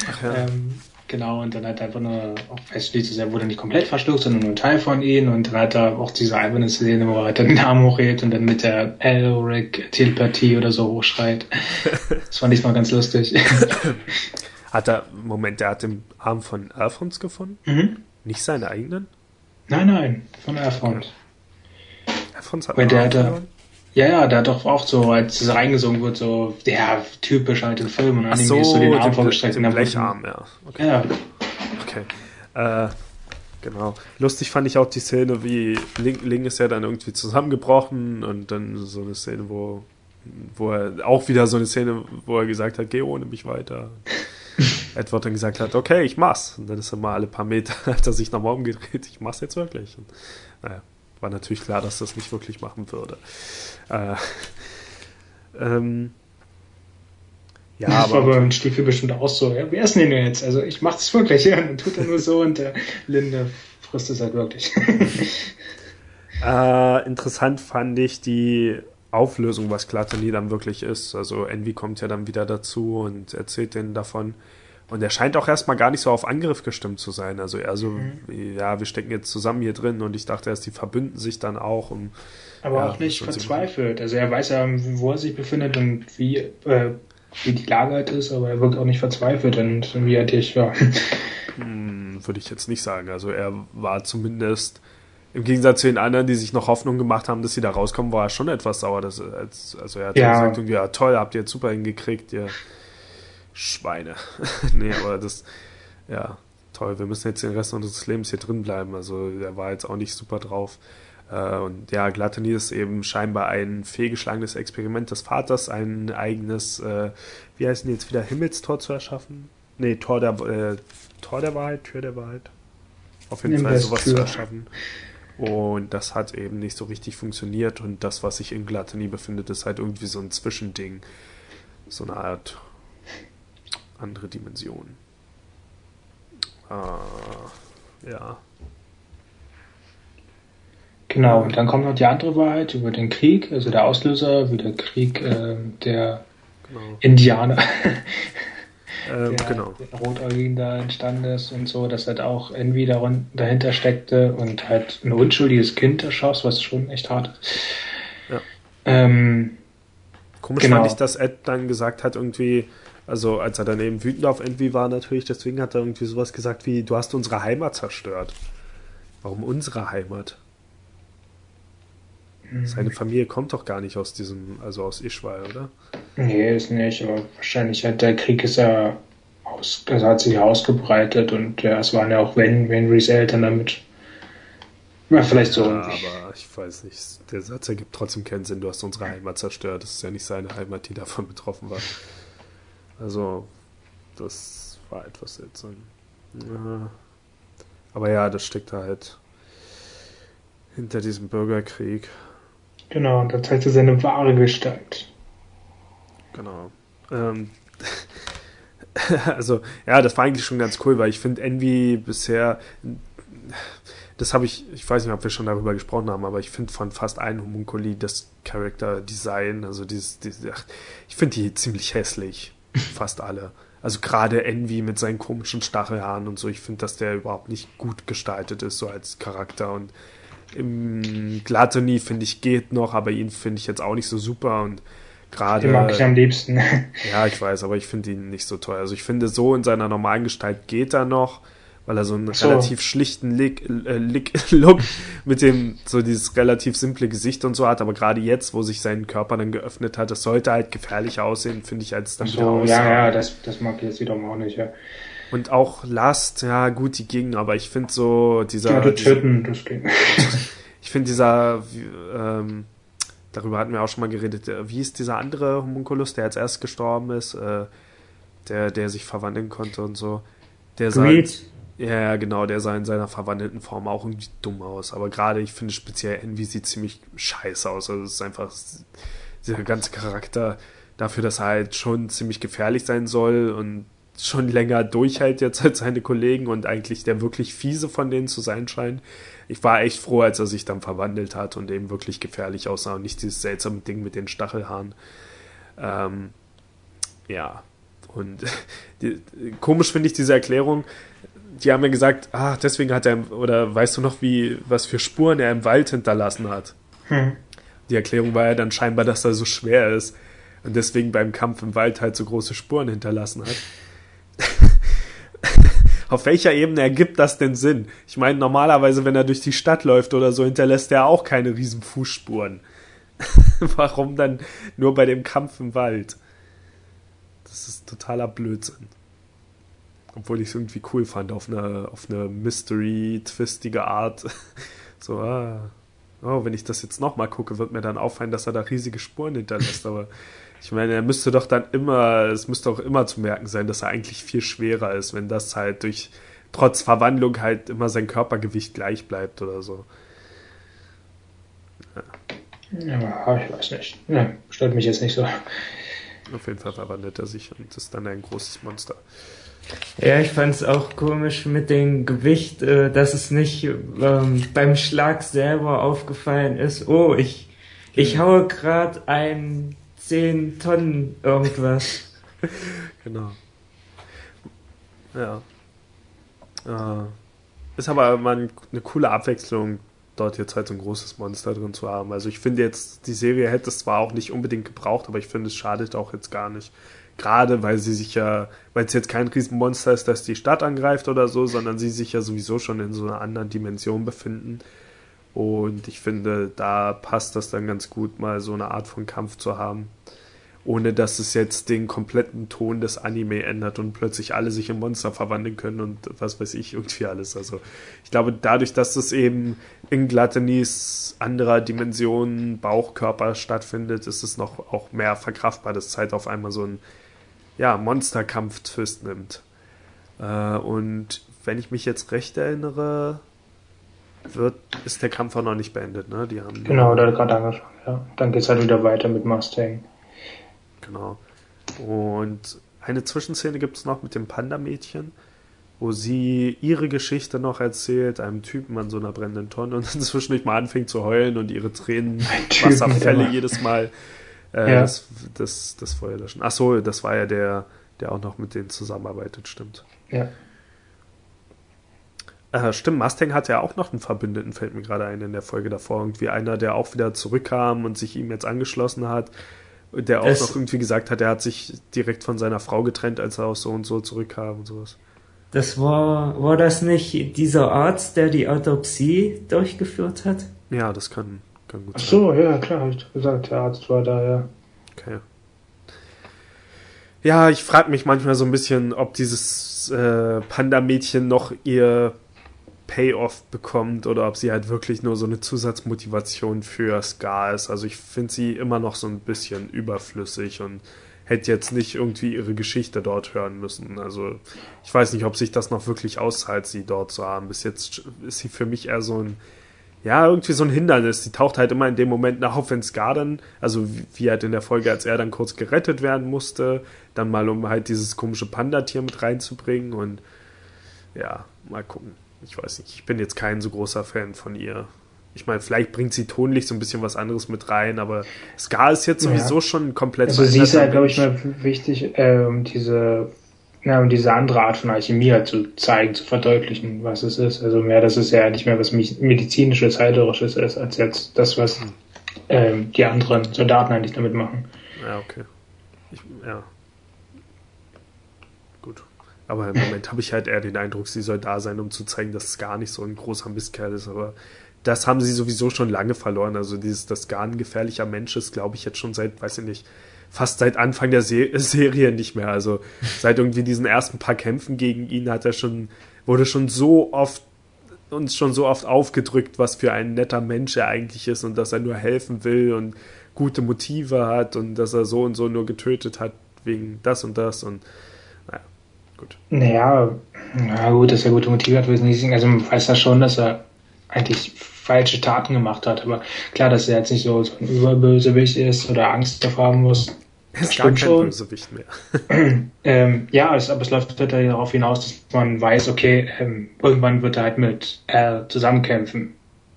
Ach ja. (laughs) ähm, Genau, und dann hat er einfach nur auch feststeht, dass er wurde nicht komplett verschluckt, sondern nur ein Teil von ihm. Und dann hat er auch diese alberne Szene, wo er dann den Arm hochhebt und dann mit der Elric Telepathie oder so hochschreit. Das fand ich mal ganz lustig. (laughs) Hat er, Moment, der hat den Arm von Alphons gefunden? Mhm. Nicht seinen eigenen? Nein, nein, von Alphons. Alphons hat Weil der hat er, ja, ja, der hat doch auch so, als es reingesungen wird, so, ja, typisch halt in Filmen. Und dann Ach so, so den Arm vorgestreckt. Den Blecharm, ja. Okay. Ja. Okay. Äh, genau. Lustig fand ich auch die Szene, wie Link, Link ist ja dann irgendwie zusammengebrochen und dann so eine Szene, wo, wo er, auch wieder so eine Szene, wo er gesagt hat, geh ohne mich weiter. (laughs) Edward dann gesagt hat, okay, ich mach's. Und dann ist er mal alle paar Meter, (laughs) hat er sich nochmal umgedreht, ich mach's jetzt wirklich. Und, naja, war natürlich klar, dass das nicht wirklich machen würde. Äh, (laughs) ähm, ja, das aber, war beim Stiefel bestimmt auch so. Ja, wer ist denn jetzt? Also ich mach das (laughs) wirklich. Ja, dann tut er nur so und der Linde frisst es halt wirklich. (laughs) äh, interessant fand ich die Auflösung, was Gluttony dann wirklich ist. Also Envy kommt ja dann wieder dazu und erzählt denen davon. Und er scheint auch erstmal gar nicht so auf Angriff gestimmt zu sein. Also eher so, mhm. ja, wir stecken jetzt zusammen hier drin und ich dachte erst, die verbünden sich dann auch. Und, Aber ja, auch nicht verzweifelt. Also er weiß ja, wo er sich befindet und wie, äh, wie die Lage halt ist, aber er wirkt auch nicht verzweifelt und wie er dich war. Hm, würde ich jetzt nicht sagen. Also er war zumindest im Gegensatz zu den anderen, die sich noch Hoffnung gemacht haben, dass sie da rauskommen, war er schon etwas sauer. Dass, als, also er hat ja. gesagt, ja toll, habt ihr jetzt super hingekriegt, ihr Schweine. (laughs) nee, aber das, ja, toll, wir müssen jetzt den Rest unseres Lebens hier drin bleiben. Also der war jetzt auch nicht super drauf. Äh, und ja, Gluttony ist eben scheinbar ein fehlgeschlagenes Experiment des Vaters, ein eigenes, äh, wie heißt denn jetzt wieder, Himmelstor zu erschaffen? Nee, Tor der, äh, Tor der Wahrheit, Tür der Wahrheit. Auf jeden Fall sowas Tür. zu erschaffen. Und das hat eben nicht so richtig funktioniert. Und das, was sich in Gluttony befindet, ist halt irgendwie so ein Zwischending. So eine Art andere Dimension. Äh, ja. Genau, und dann kommt noch die andere Wahrheit über den Krieg, also der Auslöser, wie der Krieg äh, der genau. Indianer, (laughs) ähm, der, genau. der Rotäugigen da entstanden ist und so, dass halt auch Envy dahinter steckte und halt ein unschuldiges Kind erschoss, was schon echt hart ist. Ja. Ähm, Komisch genau. fand ich, dass Ed dann gesagt hat, irgendwie, also als er daneben wütend auf Envy war natürlich, deswegen hat er irgendwie sowas gesagt wie, du hast unsere Heimat zerstört. Warum unsere Heimat? Mhm. Seine Familie kommt doch gar nicht aus diesem, also aus Ishwal, oder? Nee, ist nicht, aber wahrscheinlich hat der Krieg ist ja aus, also hat sich ausgebreitet und ja, es waren ja auch Wen, Wenrys Eltern damit. Ja, vielleicht so. Ja, aber ich weiß nicht, der Satz ergibt trotzdem keinen Sinn, du hast unsere Heimat zerstört. Das ist ja nicht seine Heimat, die davon betroffen war. Also, das war etwas seltsam. Ja. Aber ja, das steckt da halt hinter diesem Bürgerkrieg. Genau, und da zeigt er seine wahre Gestalt. Genau. Ähm, (laughs) also, ja, das war eigentlich schon ganz cool, weil ich finde Envy bisher, das habe ich, ich weiß nicht, ob wir schon darüber gesprochen haben, aber ich finde von fast allen Homunculi das Character Design, also dieses, dieses ich finde die ziemlich hässlich. Fast alle. Also gerade Envy mit seinen komischen Stachelhaaren und so, ich finde, dass der überhaupt nicht gut gestaltet ist, so als Charakter. Und im Gluttony, finde ich, geht noch, aber ihn finde ich jetzt auch nicht so super und gerade. Den mag ich am liebsten. ja, ich weiß, aber ich finde ihn nicht so toll. Also ich finde, so in seiner normalen Gestalt geht er noch weil er so einen so. relativ schlichten Lick, äh, Lick, (laughs) Look mit dem, so dieses relativ simple Gesicht und so hat, aber gerade jetzt, wo sich sein Körper dann geöffnet hat, das sollte halt gefährlicher aussehen, finde ich, als dann so, wieder aussah. Ja, ja, das, das mag ich jetzt wiederum auch nicht, ja. Und auch Last, ja, gut, die ging, aber ich finde so dieser. Ja, das töten, das ging. (laughs) ich finde dieser, ähm, darüber hatten wir auch schon mal geredet, wie ist dieser andere Homunculus, der als erst gestorben ist, äh, der, der sich verwandeln konnte und so. Der Greed. Ja, genau, der sah in seiner verwandelten Form auch irgendwie dumm aus. Aber gerade, ich finde speziell Envy sieht ziemlich scheiße aus. Also es ist einfach dieser ganze Charakter dafür, dass er halt schon ziemlich gefährlich sein soll und schon länger durchhält jetzt als seine Kollegen und eigentlich der wirklich fiese von denen zu sein scheint. Ich war echt froh, als er sich dann verwandelt hat und eben wirklich gefährlich aussah und nicht dieses seltsame Ding mit den Stachelhaaren. Ähm, ja, und (laughs) die, komisch finde ich diese Erklärung, die haben ja gesagt, ah, deswegen hat er, oder weißt du noch, wie, was für Spuren er im Wald hinterlassen hat? Hm. Die Erklärung war ja dann scheinbar, dass er so schwer ist und deswegen beim Kampf im Wald halt so große Spuren hinterlassen hat. (laughs) Auf welcher Ebene ergibt das denn Sinn? Ich meine, normalerweise, wenn er durch die Stadt läuft oder so, hinterlässt er auch keine riesen Fußspuren. (laughs) Warum dann nur bei dem Kampf im Wald? Das ist totaler Blödsinn. Obwohl ich es irgendwie cool fand, auf eine, auf eine Mystery-twistige Art. (laughs) so, ah, oh, wenn ich das jetzt nochmal gucke, wird mir dann auffallen, dass er da riesige Spuren hinterlässt. Aber (laughs) ich meine, er müsste doch dann immer, es müsste auch immer zu merken sein, dass er eigentlich viel schwerer ist, wenn das halt durch, trotz Verwandlung halt immer sein Körpergewicht gleich bleibt oder so. Ja, ja ich weiß nicht. Ja, stört mich jetzt nicht so. Auf jeden Fall verwandelt er sich und ist dann ein großes Monster. Ja, ich fand es auch komisch mit dem Gewicht, äh, dass es nicht ähm, beim Schlag selber aufgefallen ist. Oh, ich, ich haue gerade ein 10 Tonnen irgendwas. (laughs) genau. Ja. Äh, ist aber mal eine coole Abwechslung, dort jetzt halt so ein großes Monster drin zu haben. Also ich finde jetzt, die Serie hätte es zwar auch nicht unbedingt gebraucht, aber ich finde, es schadet auch jetzt gar nicht. Gerade weil sie sich ja, weil es jetzt kein Riesenmonster ist, das die Stadt angreift oder so, sondern sie sich ja sowieso schon in so einer anderen Dimension befinden. Und ich finde, da passt das dann ganz gut, mal so eine Art von Kampf zu haben ohne dass es jetzt den kompletten Ton des Anime ändert und plötzlich alle sich in Monster verwandeln können und was weiß ich, irgendwie alles. Also ich glaube, dadurch, dass es eben in Glattenis anderer Dimension Bauchkörper stattfindet, ist es noch auch mehr verkraftbar, dass Zeit auf einmal so ein ja, Monsterkampf-Twist nimmt. Äh, und wenn ich mich jetzt recht erinnere, wird, ist der Kampf auch noch nicht beendet, ne? Die haben genau, da hat gerade angefangen, ja. Dann geht es halt wieder weiter mit Mustang. Genau. Und eine Zwischenszene gibt es noch mit dem Panda-Mädchen, wo sie ihre Geschichte noch erzählt, einem Typen an so einer brennenden Tonne und (laughs) dann zwischendurch mal anfängt zu heulen und ihre Tränen Wasserfälle jedes Mal äh, ja. das, das, das Feuer löschen. Achso, das war ja der, der auch noch mit denen zusammenarbeitet, stimmt. Ja. Äh, stimmt, Mustang hat ja auch noch einen Verbündeten, fällt mir gerade ein in der Folge davor. Irgendwie einer, der auch wieder zurückkam und sich ihm jetzt angeschlossen hat. Der auch es, noch irgendwie gesagt hat, er hat sich direkt von seiner Frau getrennt, als er aus so und so zurückkam und sowas. Das war, war das nicht dieser Arzt, der die Autopsie durchgeführt hat? Ja, das kann, kann gut Ach so, sein. ja, klar, habe ich gesagt, der Arzt war da, ja. Okay. Ja, ich frage mich manchmal so ein bisschen, ob dieses äh, Panda-Mädchen noch ihr Payoff bekommt oder ob sie halt wirklich nur so eine Zusatzmotivation für Scar ist. Also ich finde sie immer noch so ein bisschen überflüssig und hätte jetzt nicht irgendwie ihre Geschichte dort hören müssen. Also ich weiß nicht, ob sich das noch wirklich auszahlt, sie dort zu haben. Bis jetzt ist sie für mich eher so ein, ja, irgendwie so ein Hindernis. Die taucht halt immer in dem Moment nach auf, wenn Scar dann, also wie halt in der Folge, als er dann kurz gerettet werden musste, dann mal um halt dieses komische Panda-Tier mit reinzubringen und ja, mal gucken ich weiß nicht, ich bin jetzt kein so großer Fan von ihr. Ich meine, vielleicht bringt sie tonlich so ein bisschen was anderes mit rein, aber Ska ist jetzt sowieso ja. schon komplett. Also sie ist ja, glaube ich, mal wichtig, äh, um diese, ja, um diese andere Art von Alchemie halt zu zeigen, zu verdeutlichen, was es ist. Also mehr, dass es ja nicht mehr was medizinisches, heilerisches ist, als jetzt das, was hm. ähm, die anderen Soldaten eigentlich damit machen. Ja, okay. Ich, ja, aber im Moment habe ich halt eher den Eindruck, sie soll da sein, um zu zeigen, dass es gar nicht so ein großer Mistkerl ist. Aber das haben sie sowieso schon lange verloren. Also dieses, dass gar ein gefährlicher Mensch ist, glaube ich jetzt schon seit, weiß ich nicht, fast seit Anfang der Se (laughs) Serie nicht mehr. Also seit irgendwie diesen ersten paar Kämpfen gegen ihn hat er schon, wurde schon so oft uns schon so oft aufgedrückt, was für ein netter Mensch er eigentlich ist und dass er nur helfen will und gute Motive hat und dass er so und so nur getötet hat wegen das und das und gut. Naja, na gut, dass er gute Motive hat, ich nicht. Also man weiß ja schon, dass er eigentlich falsche Taten gemacht hat. Aber klar, dass er jetzt nicht so, so ein Überbösewicht ist oder Angst davor haben muss. Ist gar kein schon. Bösewicht mehr. (clears throat) ähm, ja, es, aber es läuft halt darauf hinaus, dass man weiß, okay, ähm, irgendwann wird er halt mit R zusammenkämpfen.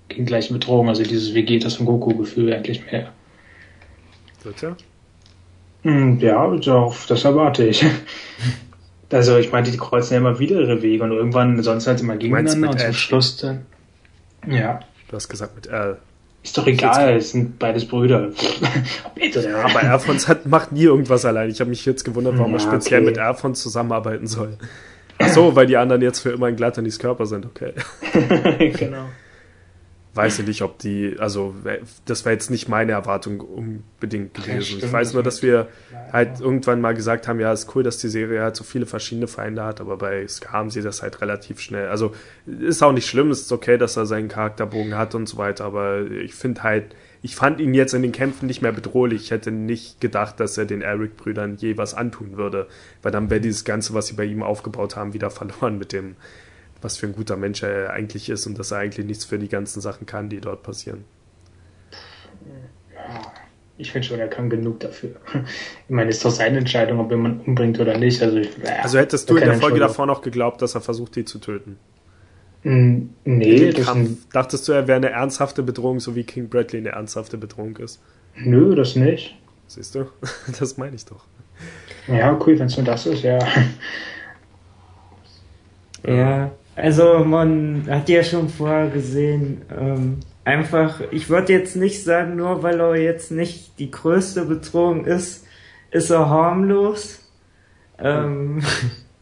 Gegen gleiche Bedrohung, also dieses Vegetas von Goku-Gefühl endlich mehr. Wird er? Hm, ja, das erwarte ich. (laughs) Also ich meinte, die kreuzen ja immer wieder ihre Wege und irgendwann, sonst halt immer gegeneinander und zum Schluss dann. Ja. Du hast gesagt mit R. Ist doch egal, es sind beides Brüder. (laughs) Bitte. Ja, aber Erfons hat, macht nie irgendwas allein. Ich habe mich jetzt gewundert, warum ja, er speziell okay. mit Erfons zusammenarbeiten soll. Ach so, weil die anderen jetzt für immer in Glatternis Körper sind, okay. (laughs) (laughs) genau weiß ich nicht, ob die, also das wäre jetzt nicht meine Erwartung unbedingt gewesen. Ja, ich weiß nur, dass wir halt irgendwann mal gesagt haben, ja, ist cool, dass die Serie halt so viele verschiedene Feinde hat, aber bei Ska haben sie das halt relativ schnell. Also ist auch nicht schlimm, ist okay, dass er seinen Charakterbogen hat und so weiter, aber ich finde halt, ich fand ihn jetzt in den Kämpfen nicht mehr bedrohlich. Ich hätte nicht gedacht, dass er den Eric-Brüdern je was antun würde, weil dann wäre dieses Ganze, was sie bei ihm aufgebaut haben, wieder verloren mit dem was für ein guter Mensch er eigentlich ist und dass er eigentlich nichts für die ganzen Sachen kann, die dort passieren. ich finde schon, er kann genug dafür. Ich meine, es ist doch seine Entscheidung, ob jemand umbringt oder nicht. Also, ich, also hättest du in der Folge davor noch geglaubt, dass er versucht, die zu töten? Nee, das Kampf, dachtest du, er wäre eine ernsthafte Bedrohung, so wie King Bradley eine ernsthafte Bedrohung ist? Nö, das nicht. Siehst du? (laughs) Das meine ich doch. Ja, cool, wenn es nur das ist, ja. Ja, also man hat ja schon vorher gesehen, ähm, einfach, ich würde jetzt nicht sagen, nur weil er jetzt nicht die größte Bedrohung ist, ist er harmlos. Ähm,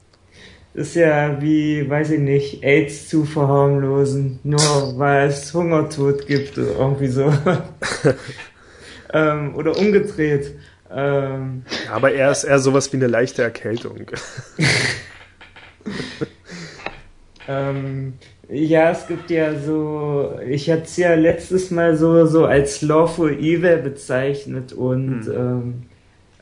(laughs) ist ja wie, weiß ich nicht, AIDS zu verharmlosen, nur weil es Hungertod gibt oder irgendwie so. (laughs) ähm, oder umgedreht. Ähm, Aber er ist eher sowas wie eine leichte Erkältung. (laughs) ähm, ja, es gibt ja so, ich hatte es ja letztes Mal so, so als Lawful Evil bezeichnet und hm.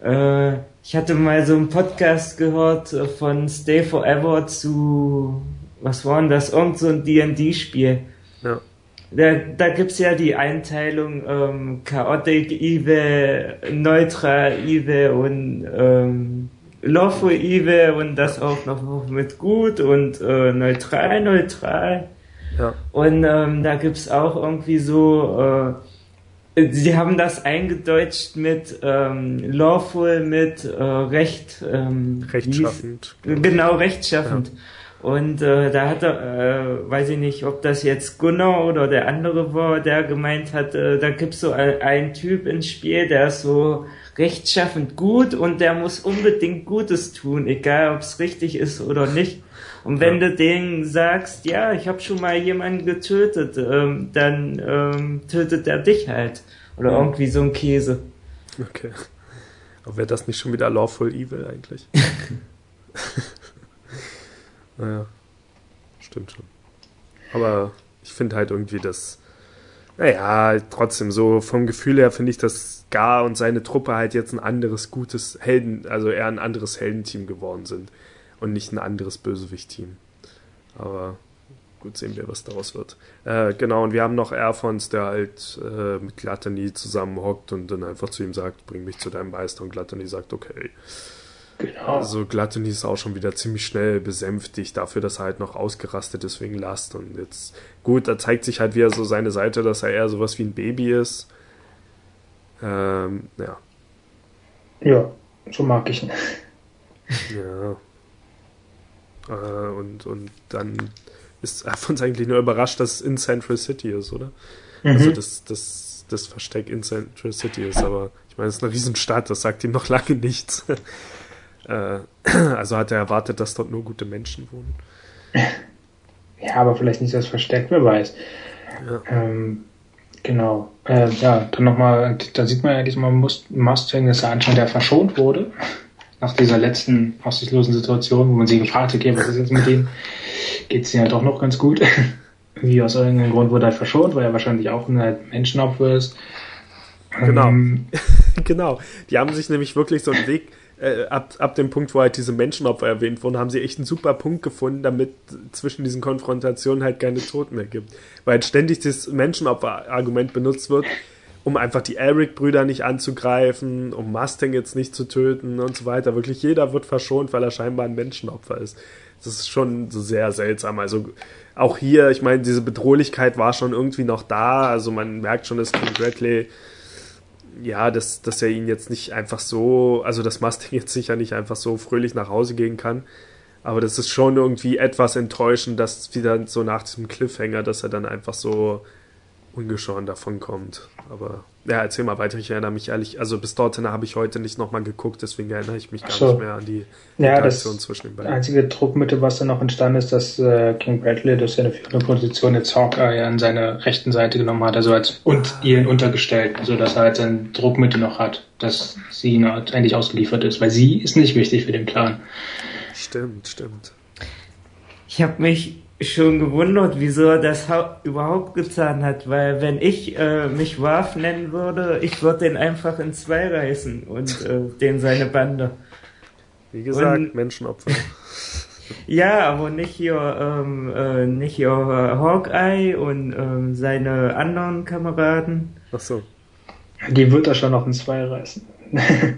ähm, äh, ich hatte mal so einen Podcast gehört von Stay Forever zu, was war denn das? Irgend so ein D&D-Spiel. Ja. Da, da gibt's ja die Einteilung ähm, Chaotic Evil, Neutral Evil und ähm, Lawful Evil und das auch noch mit gut und äh, neutral, neutral. Ja. Und ähm, da gibt's auch irgendwie so, äh, sie haben das eingedeutscht mit ähm, Lawful, mit äh, Recht. Ähm, rechtschaffend. Genau, rechtschaffend. Ja. Und äh, da hat er, äh, weiß ich nicht, ob das jetzt Gunnar oder der andere war, der gemeint hat, äh, da gibt's so ein, einen Typ ins Spiel, der ist so rechtschaffend gut und der muss unbedingt Gutes tun, egal ob es richtig ist oder nicht. Und wenn ja. du denen sagst, ja, ich habe schon mal jemanden getötet, ähm, dann ähm, tötet er dich halt. Oder ja. irgendwie so ein Käse. Okay. Aber wäre das nicht schon wieder Lawful Evil eigentlich? (laughs) Naja, stimmt schon. Aber ich finde halt irgendwie das, naja, trotzdem so vom Gefühl her finde ich, dass Gar und seine Truppe halt jetzt ein anderes gutes Helden, also eher ein anderes Heldenteam geworden sind und nicht ein anderes Bösewicht-Team. Aber gut sehen wir, was daraus wird. Äh, genau, und wir haben noch Erfons, der halt äh, mit Glattany zusammenhockt und dann einfach zu ihm sagt, bring mich zu deinem Meister und Glattany sagt, okay. Genau. Also Gluttony ist auch schon wieder ziemlich schnell besänftigt dafür, dass er halt noch ausgerastet ist wegen Last. Und jetzt, gut, da zeigt sich halt wieder so seine Seite, dass er eher sowas wie ein Baby ist. Ähm, ja. Ja, so mag ich ihn. Ja. Äh, und, und dann ist Alphonse eigentlich nur überrascht, dass es in Central City ist, oder? Mhm. Also das, das, das Versteck in Central City ist, aber ich meine, es ist eine Riesenstadt, das sagt ihm noch lange nichts. Äh, (clears throat) also hat er erwartet, dass dort nur gute Menschen wohnen. (laughs) Ja, aber vielleicht nicht das Versteck, wer weiß. Ja. Ähm, genau. Äh, ja, dann nochmal, da sieht man ja diesmal Mustang, dass er anscheinend ja verschont wurde. Nach dieser letzten aussichtslosen Situation, wo man sich gefragt hat, okay, was ist jetzt mit ihm? Geht es ja doch noch ganz gut. (laughs) Wie aus irgendeinem Grund wurde er verschont, weil er wahrscheinlich auch ein Menschenopfer ist. Genau. Ähm, (laughs) genau. Die haben sich nämlich wirklich so einen Weg äh, ab, ab dem Punkt, wo halt diese Menschenopfer erwähnt wurden, haben sie echt einen super Punkt gefunden, damit zwischen diesen Konfrontationen halt keine Toten mehr gibt. Weil halt ständig das Menschenopfer-Argument benutzt wird, um einfach die Eric-Brüder nicht anzugreifen, um Mustang jetzt nicht zu töten und so weiter. Wirklich jeder wird verschont, weil er scheinbar ein Menschenopfer ist. Das ist schon so sehr seltsam. Also auch hier, ich meine, diese Bedrohlichkeit war schon irgendwie noch da. Also man merkt schon, dass King Bradley ja, dass, dass er ihn jetzt nicht einfach so, also dass Mustang (laughs) jetzt sicher nicht einfach so fröhlich nach Hause gehen kann. Aber das ist schon irgendwie etwas enttäuschend, dass wieder so nach diesem Cliffhanger, dass er dann einfach so ungeschoren davon kommt. Aber ja, erzähl mal weiter. Ich erinnere mich ehrlich, also bis dorthin habe ich heute nicht nochmal geguckt, deswegen erinnere ich mich gar so. nicht mehr an die ja, Interaktion das zwischen den beiden. einzige Druckmittel, was dann noch entstanden ist, dass äh, King Bradley durch seine führende Position jetzt Hawkeye an seine rechten Seite genommen hat, also als und ihr untergestellt, also dass er halt sein Druckmittel noch hat, dass sie ihn halt endlich ausgeliefert ist, weil sie ist nicht wichtig für den Plan. Stimmt, stimmt. Ich habe mich schon gewundert, wieso er das überhaupt getan hat, weil wenn ich äh, mich Warf nennen würde, ich würde den einfach in zwei reißen und äh, den seine Bande. Wie gesagt, und, Menschenopfer. (laughs) ja, aber nicht hier, ähm, äh, nicht hier äh, Hawkeye und ähm, seine anderen Kameraden. Ach so. Die wird er schon noch in zwei reißen. (laughs)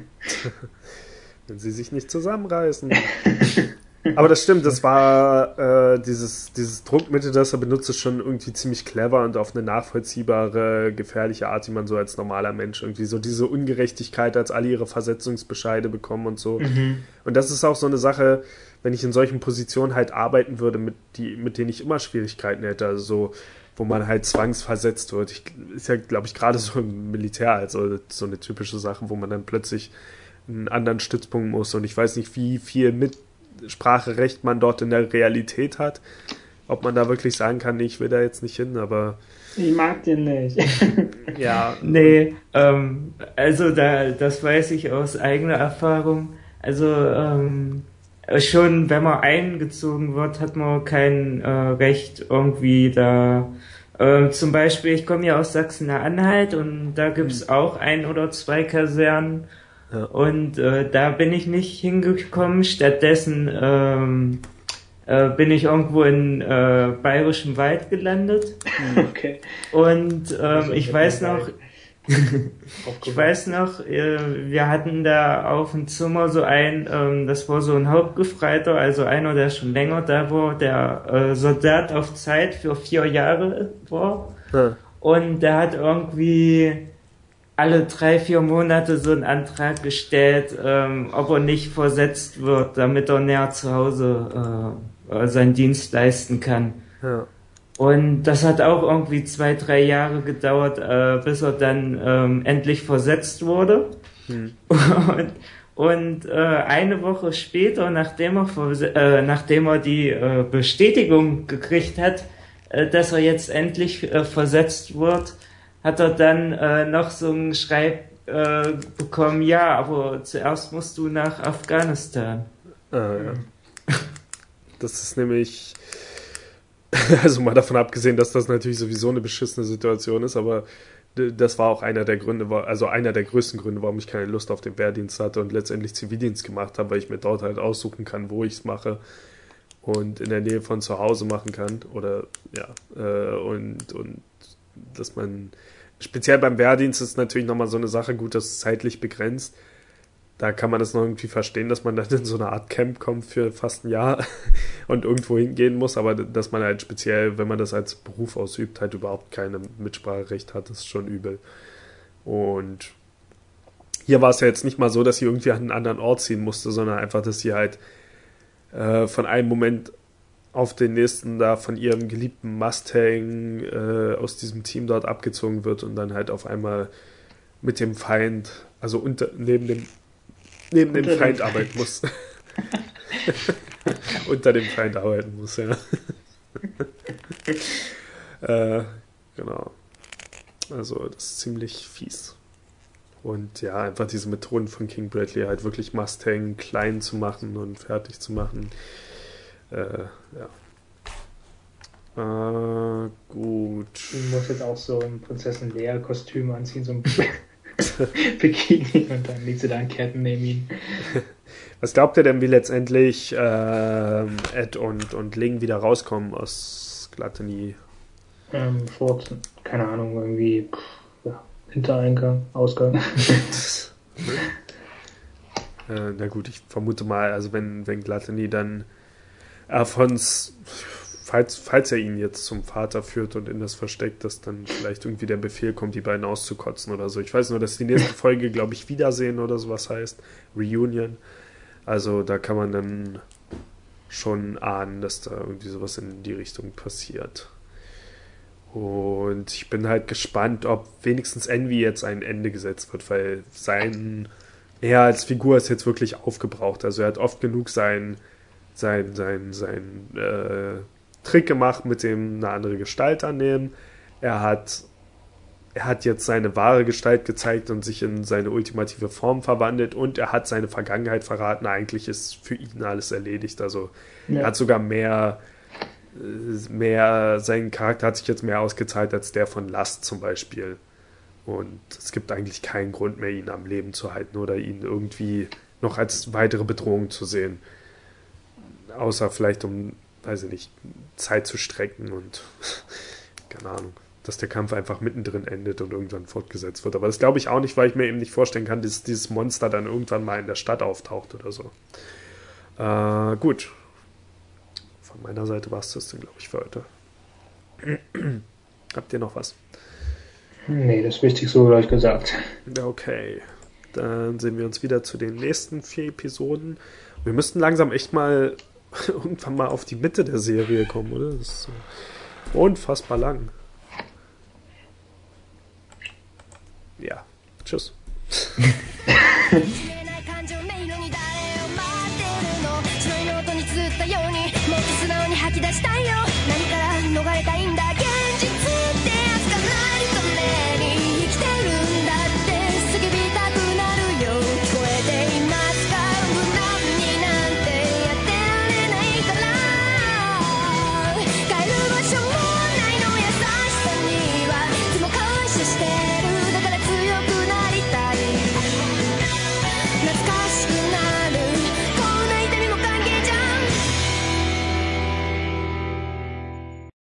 Wenn sie sich nicht zusammenreißen. (laughs) Aber das stimmt, das war äh, dieses, dieses Druckmittel, das er benutzt, ist schon irgendwie ziemlich clever und auf eine nachvollziehbare, gefährliche Art, die man so als normaler Mensch irgendwie so diese Ungerechtigkeit, als alle ihre Versetzungsbescheide bekommen und so. Mhm. Und das ist auch so eine Sache, wenn ich in solchen Positionen halt arbeiten würde, mit, die, mit denen ich immer Schwierigkeiten hätte, also so, wo man halt zwangsversetzt wird. Ich, ist ja, glaube ich, gerade so im Militär also so eine typische Sache, wo man dann plötzlich einen anderen Stützpunkt muss und ich weiß nicht, wie viel mit Spracherecht man dort in der Realität hat. Ob man da wirklich sagen kann, ich will da jetzt nicht hin, aber. Ich mag den nicht. (laughs) ja. Nee, ähm, also da, das weiß ich aus eigener Erfahrung. Also ähm, schon, wenn man eingezogen wird, hat man kein äh, Recht irgendwie da. Ähm, zum Beispiel, ich komme ja aus Sachsen-Anhalt und da gibt's mhm. auch ein oder zwei Kasernen und äh, da bin ich nicht hingekommen. Stattdessen ähm, äh, bin ich irgendwo in äh, bayerischem Wald gelandet. Okay. Und ähm, also, ich weiß noch, (laughs) ich weiß noch, äh, wir hatten da auf dem Zimmer so ein, ähm, das war so ein Hauptgefreiter, also einer, der schon länger da war, der äh, Soldat auf Zeit für vier Jahre war. Ja. Und der hat irgendwie alle drei, vier Monate so einen Antrag gestellt, ähm, ob er nicht versetzt wird, damit er näher zu Hause äh, seinen Dienst leisten kann. Ja. Und das hat auch irgendwie zwei, drei Jahre gedauert, äh, bis er dann ähm, endlich versetzt wurde. Hm. Und, und äh, eine Woche später, nachdem er, äh, nachdem er die äh, Bestätigung gekriegt hat, äh, dass er jetzt endlich äh, versetzt wird, hat er dann äh, noch so ein Schreib äh, bekommen, ja, aber zuerst musst du nach Afghanistan. Ah, ja. Das ist nämlich, (laughs) also mal davon abgesehen, dass das natürlich sowieso eine beschissene Situation ist, aber das war auch einer der Gründe, also einer der größten Gründe, warum ich keine Lust auf den Wehrdienst hatte und letztendlich Zivildienst gemacht habe, weil ich mir dort halt aussuchen kann, wo ich es mache und in der Nähe von zu Hause machen kann oder ja äh, und und dass man speziell beim Wehrdienst ist natürlich nochmal so eine Sache, gut, das ist zeitlich begrenzt. Da kann man das noch irgendwie verstehen, dass man dann in so eine Art Camp kommt für fast ein Jahr (laughs) und irgendwo hingehen muss, aber dass man halt speziell, wenn man das als Beruf ausübt, halt überhaupt keine Mitspracherecht hat, ist schon übel. Und hier war es ja jetzt nicht mal so, dass sie irgendwie an einen anderen Ort ziehen musste, sondern einfach, dass sie halt äh, von einem Moment auf den nächsten da von ihrem geliebten Mustang äh, aus diesem Team dort abgezogen wird und dann halt auf einmal mit dem Feind, also unter, neben dem, neben dem Feind dem arbeiten muss. (laughs) unter dem Feind arbeiten muss, ja. (laughs) äh, genau. Also, das ist ziemlich fies. Und ja, einfach diese Methoden von King Bradley halt wirklich Mustang klein zu machen und fertig zu machen äh, ja. Äh, gut. Du musst jetzt auch so ein Prinzessin Lea-Kostüm anziehen, so ein (laughs) Bikini und dann liegt sie da an Ketten neben ihn. (laughs) Was glaubt ihr denn, wie letztendlich äh, Ed und, und Ling wieder rauskommen aus Gluttony? Ähm, Fort, keine Ahnung, irgendwie ja, Hintereingang, Ausgang. (laughs) äh, na gut, ich vermute mal, also wenn, wenn Gluttony dann Alphons, falls, falls er ihn jetzt zum Vater führt und in das Versteck, dass dann vielleicht irgendwie der Befehl kommt, die beiden auszukotzen oder so. Ich weiß nur, dass die nächste Folge, glaube ich, Wiedersehen oder sowas heißt. Reunion. Also da kann man dann schon ahnen, dass da irgendwie sowas in die Richtung passiert. Und ich bin halt gespannt, ob wenigstens Envy jetzt ein Ende gesetzt wird, weil sein, er als Figur ist jetzt wirklich aufgebraucht. Also er hat oft genug sein sein, sein, sein äh, Trick gemacht, mit dem eine andere Gestalt annehmen. Er hat, er hat jetzt seine wahre Gestalt gezeigt und sich in seine ultimative Form verwandelt und er hat seine Vergangenheit verraten. Eigentlich ist für ihn alles erledigt. Also ja. er hat sogar mehr, äh, mehr, sein Charakter hat sich jetzt mehr ausgezahlt als der von Last zum Beispiel. Und es gibt eigentlich keinen Grund mehr, ihn am Leben zu halten oder ihn irgendwie noch als weitere Bedrohung zu sehen außer vielleicht um, weiß ich nicht, Zeit zu strecken und (laughs) keine Ahnung. dass der Kampf einfach mittendrin endet und irgendwann fortgesetzt wird. Aber das glaube ich auch nicht, weil ich mir eben nicht vorstellen kann, dass dieses Monster dann irgendwann mal in der Stadt auftaucht oder so. Äh, gut. Von meiner Seite war es das dann, glaube ich, für heute. (clears throat) Habt ihr noch was? Nee, das Wichtigste wurde euch gesagt. Okay. Dann sehen wir uns wieder zu den nächsten vier Episoden. Wir müssten langsam echt mal (laughs) irgendwann mal auf die Mitte der Serie kommen, oder? Das ist so unfassbar lang. Ja. Tschüss. (laughs)